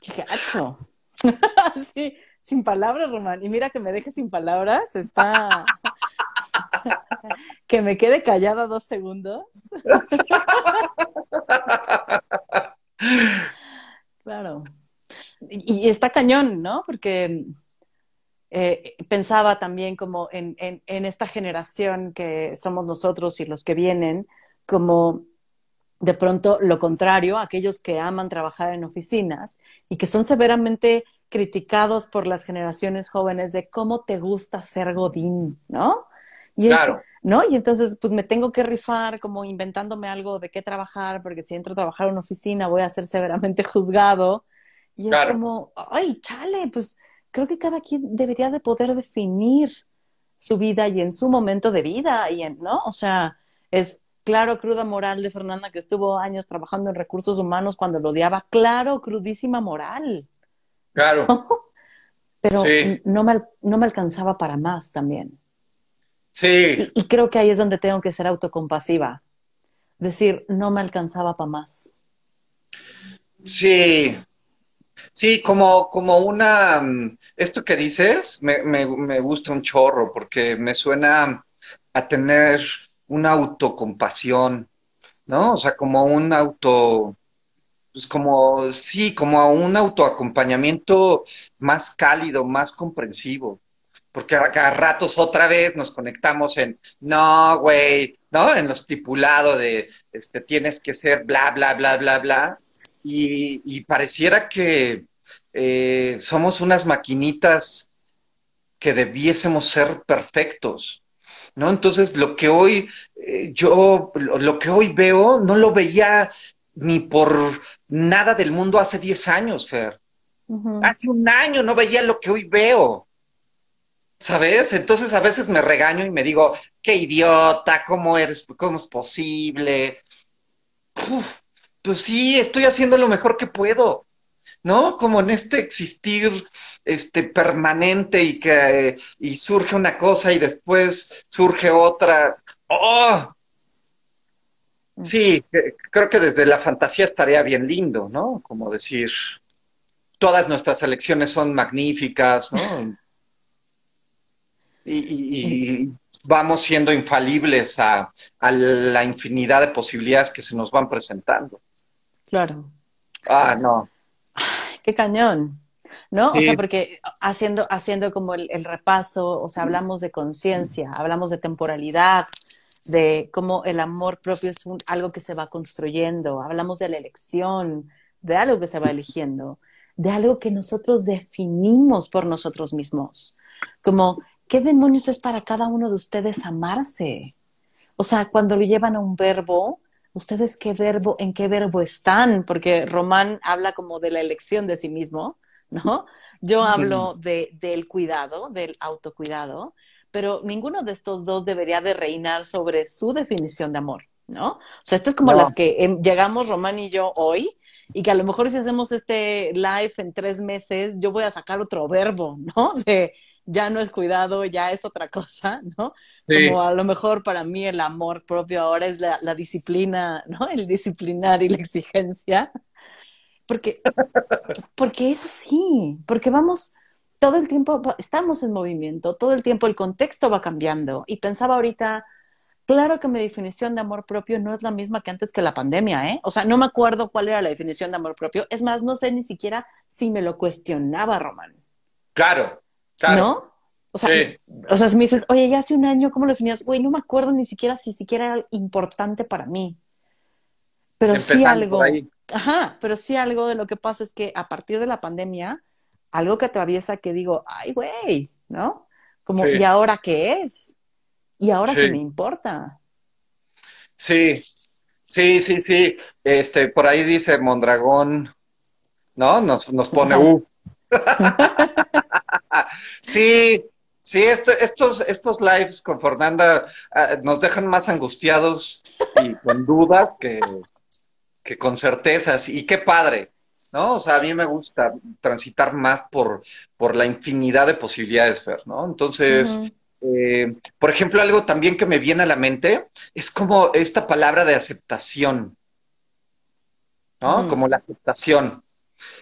S1: Qué gacho. sí, sin palabras, Román. Y mira que me deje sin palabras, está. que me quede callada dos segundos. claro. y, está cañón, ¿no? Porque eh, pensaba también como en, esta generación que somos nosotros y los que vienen, como de pronto lo contrario, aquellos que aman trabajar en oficinas y que son severamente criticados por las generaciones jóvenes de cómo te gusta ser Godín, ¿no? Y claro. ¿no? Y entonces, pues me tengo que rifar como inventándome algo de qué trabajar, porque si entro a trabajar en una oficina voy a ser severamente juzgado. Y es como, ay, chale, pues creo que cada quien debería de poder definir su vida y en su momento de vida, y en, ¿no? O sea, es claro, cruda moral de Fernanda que estuvo años trabajando en recursos humanos cuando lo odiaba, claro, crudísima moral.
S2: Claro.
S1: Pero no, me, no me alcanzaba para más también.
S2: Sí.
S1: Y, creo que ahí es donde tengo que ser autocompasiva. Decir, no me alcanzaba para más.
S2: Sí. Sí, como, como una. Mm, esto que dices me, me, me gusta un chorro porque me suena a tener una autocompasión, ¿no? O sea, como un auto, pues como, sí, como a un autoacompañamiento más cálido, más comprensivo porque a, cada ratos otra vez nos conectamos en, no, güey, ¿no? En lo estipulado de, este, tienes que ser bla, bla, bla, bla, bla. Y, pareciera que eh, somos unas maquinitas que debiésemos ser perfectos, ¿no? Entonces, lo que hoy eh, yo, lo, que hoy veo, no lo veía ni por nada del mundo hace 10 años, Fer. Hace un año no veía lo que hoy veo. ¿Sabes? Entonces a veces me regaño y me digo, qué idiota, ¿cómo eres? ¿Cómo es posible? Pues sí, estoy haciendo lo mejor que puedo, ¿no? Como en este existir este permanente y que y surge una cosa y después surge otra. ¡Oh! Sí, creo que desde la fantasía estaría bien lindo, ¿no? Como decir, todas nuestras elecciones son magníficas, ¿no? y, vamos siendo infalibles a, la infinidad de posibilidades que se nos van presentando.
S1: Claro.
S2: Ah, no.
S1: qué cañón. ¿No? O sea, porque haciendo, haciendo como el, repaso, o sea, hablamos de conciencia, hablamos de temporalidad, de cómo el amor propio es algo que se va construyendo, hablamos de la elección, de algo que se va eligiendo, de algo que nosotros definimos por nosotros mismos. Como ¿qué demonios es para cada uno de ustedes amarse? O sea, cuando lo llevan a un verbo, ¿ustedes qué verbo, en qué verbo están? Porque Román habla como de la elección de sí mismo, ¿no? Yo hablo de, del cuidado, del autocuidado, pero ninguno de estos dos debería de reinar sobre su definición de amor, ¿no? O sea, estas es como las que em, llegamos Román y yo hoy, y que a lo mejor si hacemos este live en tres meses, yo voy a sacar otro verbo, ¿no? De ya no es cuidado, ya es otra cosa, ¿no? Como a lo mejor para mí el amor propio ahora es la, disciplina, ¿no? El disciplinar y la exigencia. Porque, porque es así, porque vamos, todo el tiempo estamos en movimiento, todo el tiempo el contexto va cambiando. Y pensaba ahorita, claro que mi definición de amor propio no es la misma que antes que la pandemia, ¿eh? O sea, no me acuerdo cuál era la definición de amor propio. Es más, no sé ni siquiera si me lo cuestionaba, Román.
S2: Claro,
S1: ¿No? O sea, o sea, si me dices, oye, ya hace un año, ¿cómo lo definías? Güey, no me acuerdo ni siquiera si siquiera era importante para mí. Pero sí algo. Ajá, pero sí algo de lo que pasa es que a partir de la pandemia, algo que atraviesa que digo, ay, güey, ¿no? Como, ¿y ahora qué es? Y ahora sí. me importa.
S2: Sí, sí, sí, sí. Este, por ahí dice Mondragón, ¿no? Nos, nos pone, uff. sí, sí, estos, estos lives con Fernanda ah, nos dejan más angustiados y con dudas que, que con certezas. Y qué padre, ¿no? O sea, a mí me gusta transitar más por, por la infinidad de posibilidades, Fer, ¿no? Entonces, eh, por ejemplo, algo también que me viene a la mente es como esta palabra de aceptación, ¿no? Como la aceptación.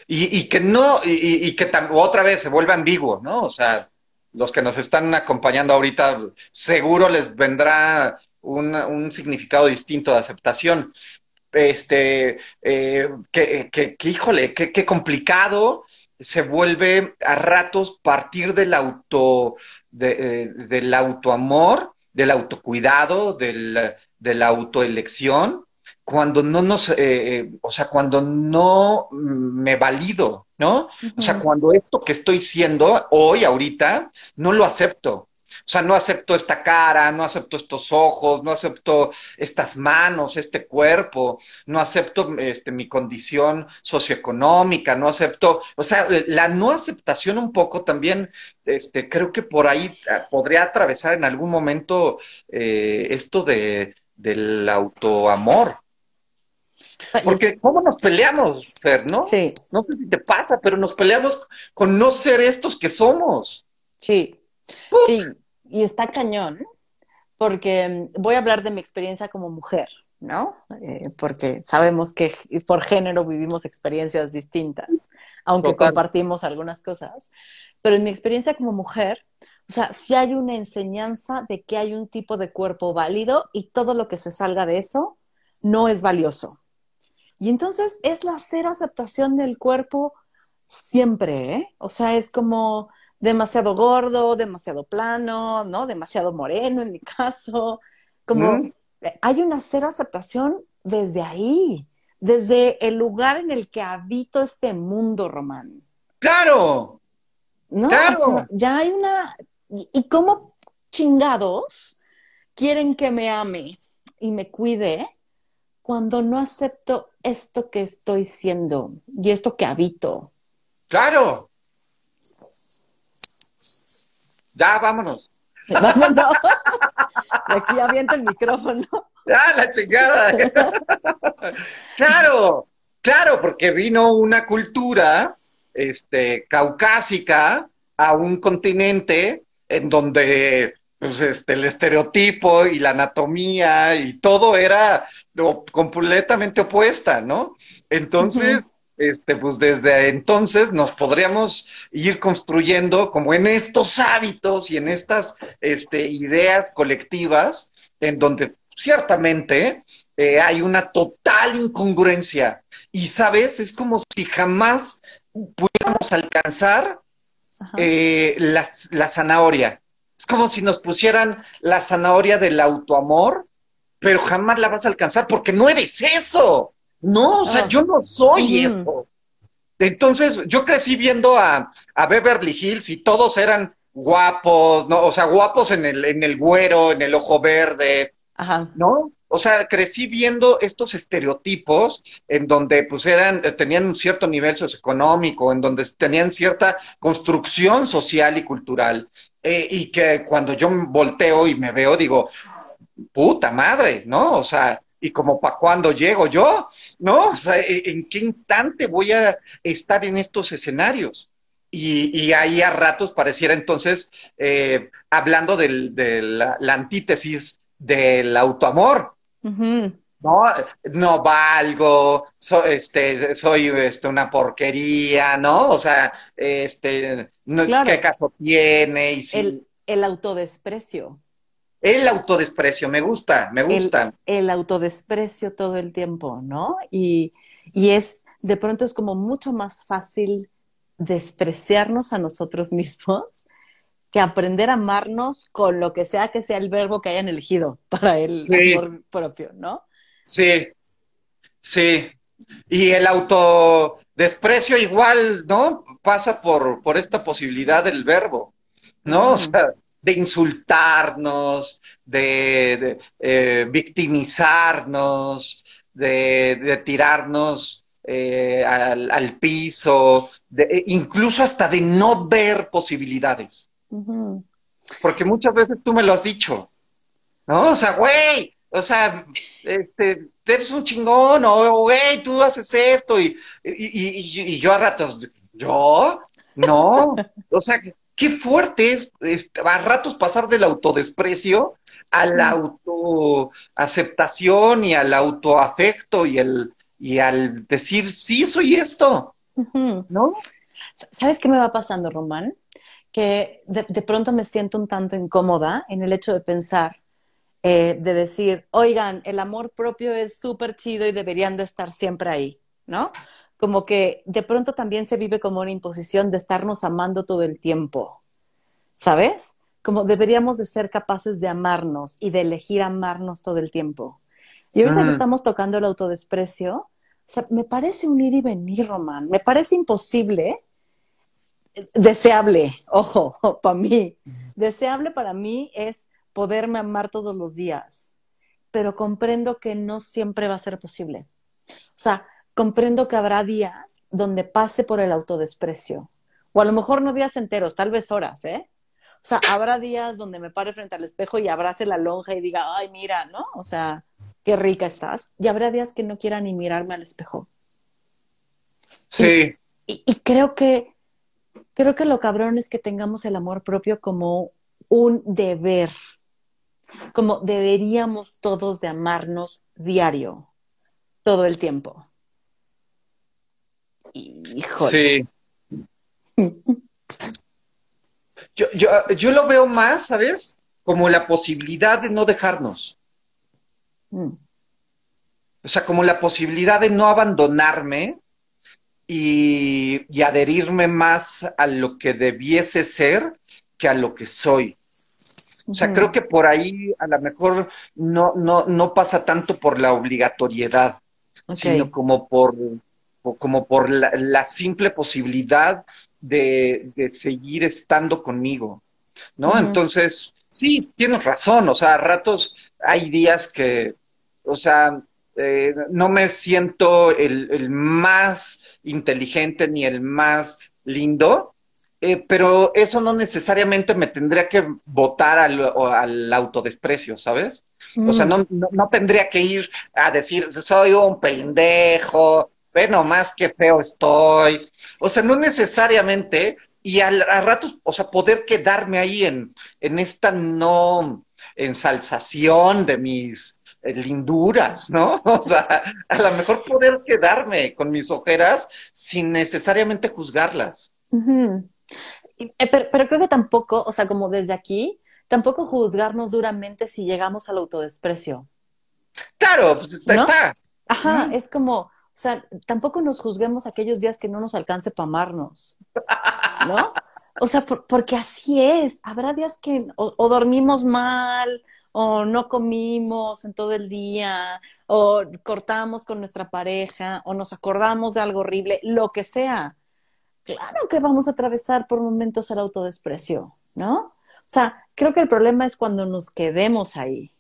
S2: Y, que no, y, que otra vez se vuelve ambiguo, ¿no? O sea, los que nos están acompañando ahorita, seguro les vendrá un, significado distinto de aceptación. Este, eh, que, que, híjole, qué complicado se vuelve a ratos partir del auto, de, eh, del autoamor, del autocuidado, del, de la autoelección, cuando no nos, eh, eh, o sea, cuando no me valido, ¿no? O sea, cuando esto que estoy siendo hoy, ahorita, no lo acepto. O sea, no acepto esta cara, no acepto estos ojos, no acepto estas manos, este cuerpo, no acepto este, mi condición socioeconómica, no acepto, o sea, la no aceptación un poco también, este, creo que por ahí ah, podría atravesar en algún momento eh, esto de, del autoamor. Porque cómo nos peleamos, Fer, ¿no?
S1: Sí.
S2: No sé si te pasa, pero nos peleamos con no ser estos que somos.
S1: Sí. Sí, y está cañón, porque mm, voy a hablar de mi experiencia como mujer, ¿no? Eh, porque sabemos que por género vivimos experiencias distintas, aunque compartimos algunas cosas. Pero en mi experiencia como mujer, o sea, sí hay una enseñanza de que hay un tipo de cuerpo válido y todo lo que se salga de eso no es valioso. Y entonces es la cero aceptación del cuerpo siempre, ¿eh? O sea, es como demasiado gordo, demasiado plano, ¿no? Demasiado moreno en mi caso. Como hay una cero aceptación desde ahí, desde el lugar en el que habito este mundo, Román.
S2: Claro.
S1: No, claro. ya hay una. ¿Y cómo chingados quieren que me ame y me cuide cuando no acepto esto que estoy siendo y esto que habito.
S2: Claro. Ya, vámonos.
S1: Vámonos. Aquí avienta el micrófono.
S2: Ya, la chingada. claro, claro, porque vino una cultura este, caucásica a un continente en donde pues este, el estereotipo y la anatomía y todo era completamente opuesta, ¿no? Entonces, este, pues desde entonces nos podríamos ir construyendo como en estos hábitos y en estas este, ideas colectivas, en donde ciertamente eh, hay una total incongruencia. Y, ¿sabes? Es como si jamás pudiéramos alcanzar eh, la zanahoria. Es como si nos pusieran la zanahoria del autoamor, pero jamás la vas a alcanzar porque no eres eso. No, o sea, ah. yo no soy eso. Entonces, yo crecí viendo a, Beverly Hills y todos eran guapos, ¿no? O sea, guapos en el, en el güero, en el ojo verde, Ajá. ¿no? O sea, crecí viendo estos estereotipos en donde pues eran, tenían un cierto nivel socioeconómico, en donde tenían cierta construcción social y cultural. Eh, y que cuando yo volteo y me veo, digo, puta madre, ¿no? O sea, y como para cuándo llego yo, ¿no? O sea, ¿e-, ¿en qué instante voy a estar en estos escenarios? Y, ahí a ratos pareciera entonces, eh, hablando de la, antítesis del autoamor, no, no valgo, este, soy este, una porquería, ¿no? O sea, este, ¿qué caso tiene? Y
S1: el, el, autodesprecio.
S2: El autodesprecio, me gusta, me gusta.
S1: El, autodesprecio todo el tiempo, ¿no? Y, y es, de pronto es como mucho más fácil despreciarnos a nosotros mismos que aprender a amarnos con lo que sea que sea el verbo que hayan elegido para el amor propio, ¿no?
S2: Sí, sí. Y el autodesprecio igual, ¿no? Pasa por, por esta posibilidad del verbo, ¿no? O sea, de insultarnos, de, eh, victimizarnos, de, tirarnos eh, al, piso, de, e incluso hasta de no ver posibilidades. Porque muchas veces tú me lo has dicho, ¿no? O sea, güey, o sea, este, eres un chingón, o güey, tú haces esto, y, y, yo a ratos, ¿yo? No, o sea, qué fuerte es, a ratos pasar del autodesprecio a la autoaceptación y al autoafecto y, el, y al decir, sí, soy esto, ¿no?
S1: ¿Sabes qué me va pasando, Román? Que de, de pronto me siento un tanto incómoda en el hecho de pensar, eh, de decir, oigan, el amor propio es súper chido y deberían de estar siempre ahí, ¿no? Como que de pronto también se vive como una imposición de estarnos amando todo el tiempo, ¿sabes? Como deberíamos de ser capaces de amarnos y de elegir amarnos todo el tiempo. Y ahorita que estamos tocando el autodesprecio, o sea, me parece un ir y venir, Román. Me parece imposible deseable, ojo, para mí, deseable para mí es poderme amar todos los días, pero comprendo que no siempre va a ser posible. O sea, comprendo que habrá días donde pase por el autodesprecio, o a lo mejor no días enteros, tal vez horas, ¿eh? O sea, habrá días donde me pare frente al espejo y abrace la lonja y diga, ay, mira, ¿no? O sea, qué rica estás. Y habrá días que no quiera ni mirarme al espejo.
S2: Sí.
S1: Y, y, creo que, creo que lo cabrón es que tengamos el amor propio como un deber, como deberíamos todos de amarnos diario, todo el tiempo. Híjole.
S2: Sí. Yo, yo, yo lo veo más, ¿sabes? Como la posibilidad de no dejarnos.
S1: Mm.
S2: O sea, como la posibilidad de no abandonarme y, y, adherirme más a lo que debiese ser que a lo que soy. O sea, creo que por ahí a lo mejor no, no, no pasa tanto por la obligatoriedad, okay. sino como por, como por la, la simple posibilidad de, de, seguir estando conmigo, ¿no? Uh -huh. Entonces, sí, tienes razón, o sea, a ratos hay días que, o sea, eh, no me siento el, el, más inteligente ni el más lindo, eh, pero eso no necesariamente me tendría que votar al, al autodesprecio, ¿sabes? Mm. O sea, no, no, no, tendría que ir a decir, soy un pendejo, ve nomás qué feo estoy. O sea, no necesariamente, y al, a ratos, o sea, poder quedarme ahí en, en esta no ensalzación de mis linduras, ¿no? O sea, a lo mejor poder quedarme con mis ojeras sin necesariamente juzgarlas.
S1: Uh -huh. Pero, pero, creo que tampoco, o sea, como desde aquí, tampoco juzgarnos duramente si llegamos al autodesprecio.
S2: Claro, pues está.
S1: ¿No?
S2: está.
S1: Ajá, es como, o sea, tampoco nos juzguemos aquellos días que no nos alcance para amarnos, ¿no? O sea, por, porque así es. Habrá días que o, o dormimos mal, o no comimos en todo el día, o cortamos con nuestra pareja, o nos acordamos de algo horrible, lo que sea. Claro que vamos a atravesar por momentos el autodesprecio, ¿no? O sea, creo que el problema es cuando nos quedemos ahí.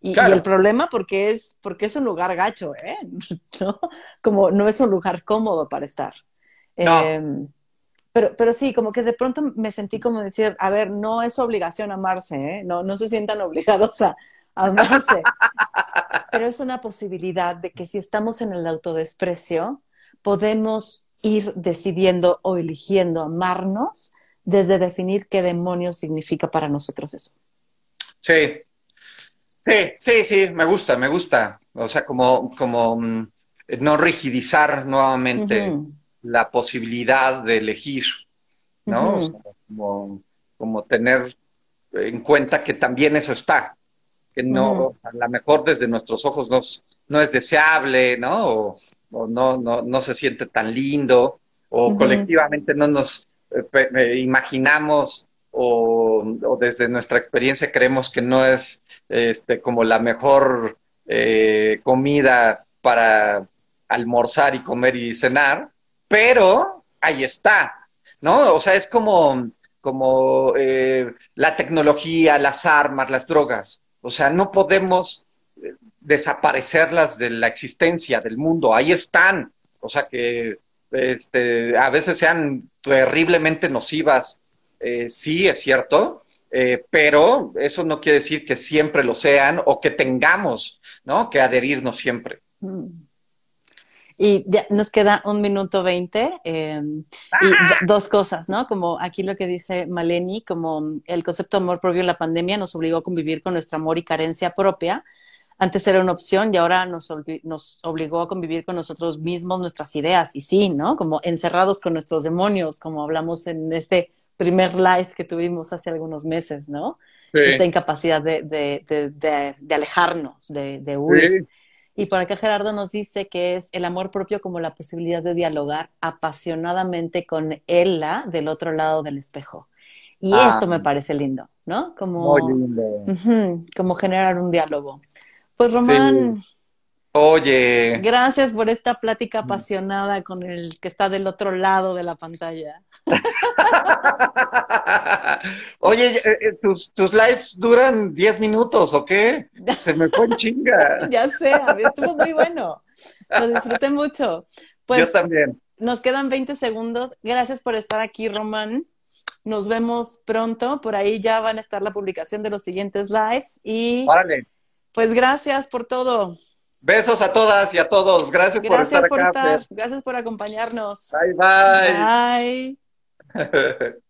S1: Y, claro. y el problema porque es, porque es un lugar gacho, ¿eh? ¿No? Como no es un lugar cómodo para estar.
S2: No.
S1: Eh, pero, pero sí, como que de pronto me sentí como decir, a ver, no es obligación amarse, ¿eh? no, no se sientan obligados a, a amarse, pero es una posibilidad de que si estamos en el autodesprecio, podemos ir decidiendo o eligiendo amarnos desde definir qué demonios significa para nosotros eso.
S2: Sí, sí, sí, sí, me gusta, me gusta. O sea, como, como mm, no rigidizar nuevamente. Uh -huh la posibilidad de elegir, ¿no? Uh -huh. o sea, como, como, tener en cuenta que también eso está, que no, uh -huh. a lo mejor desde nuestros ojos no, no es deseable, ¿no? O, o no, no, no, se siente tan lindo, o uh -huh. colectivamente no nos eh, imaginamos o, o, desde nuestra experiencia creemos que no es este, como la mejor eh, comida para almorzar y comer y cenar, pero ahí está, ¿no? O sea, es como, como eh, la tecnología, las armas, las drogas. O sea, no podemos eh, desaparecerlas de la existencia del mundo. Ahí están. O sea, que este, a veces sean terriblemente nocivas. Eh, sí, es cierto. Eh, pero eso no quiere decir que siempre lo sean o que tengamos, ¿no? Que adherirnos siempre.
S1: Mm. Y ya nos queda un minuto veinte. Eh, y dos cosas, ¿no? Como aquí lo que dice Maleni, como el concepto de amor propio en la pandemia nos obligó a convivir con nuestro amor y carencia propia. Antes era una opción y ahora nos, nos obligó a convivir con nosotros mismos, nuestras ideas. Y sí, ¿no? Como encerrados con nuestros demonios, como hablamos en este primer live que tuvimos hace algunos meses, ¿no? Sí. Esta incapacidad de, de, de, de alejarnos, de, huir. Sí. Y por acá Gerardo nos dice que es el amor propio como la posibilidad de dialogar apasionadamente con ella del otro lado del espejo. Y ah, esto me parece lindo, ¿no? Como,
S2: muy lindo.
S1: Uh -huh, como generar un diálogo. Pues Román.
S2: Sí. Oye.
S1: Gracias por esta plática apasionada con el que está del otro lado de la pantalla.
S2: Oye, eh, eh, ¿tus, tus lives duran 10 minutos o qué? Se me fue en chinga.
S1: ya sé, estuvo muy bueno. Lo disfruté mucho. Pues,
S2: Yo también.
S1: Nos quedan 20 segundos. Gracias por estar aquí, Román. Nos vemos pronto. Por ahí ya van a estar la publicación de los siguientes lives. Y
S2: Vale.
S1: Pues gracias por todo.
S2: Besos a todas y a todos. Gracias,
S1: Gracias
S2: por estar
S1: por
S2: acá.
S1: estar. Gracias por acompañarnos.
S2: Bye, bye.
S1: Bye.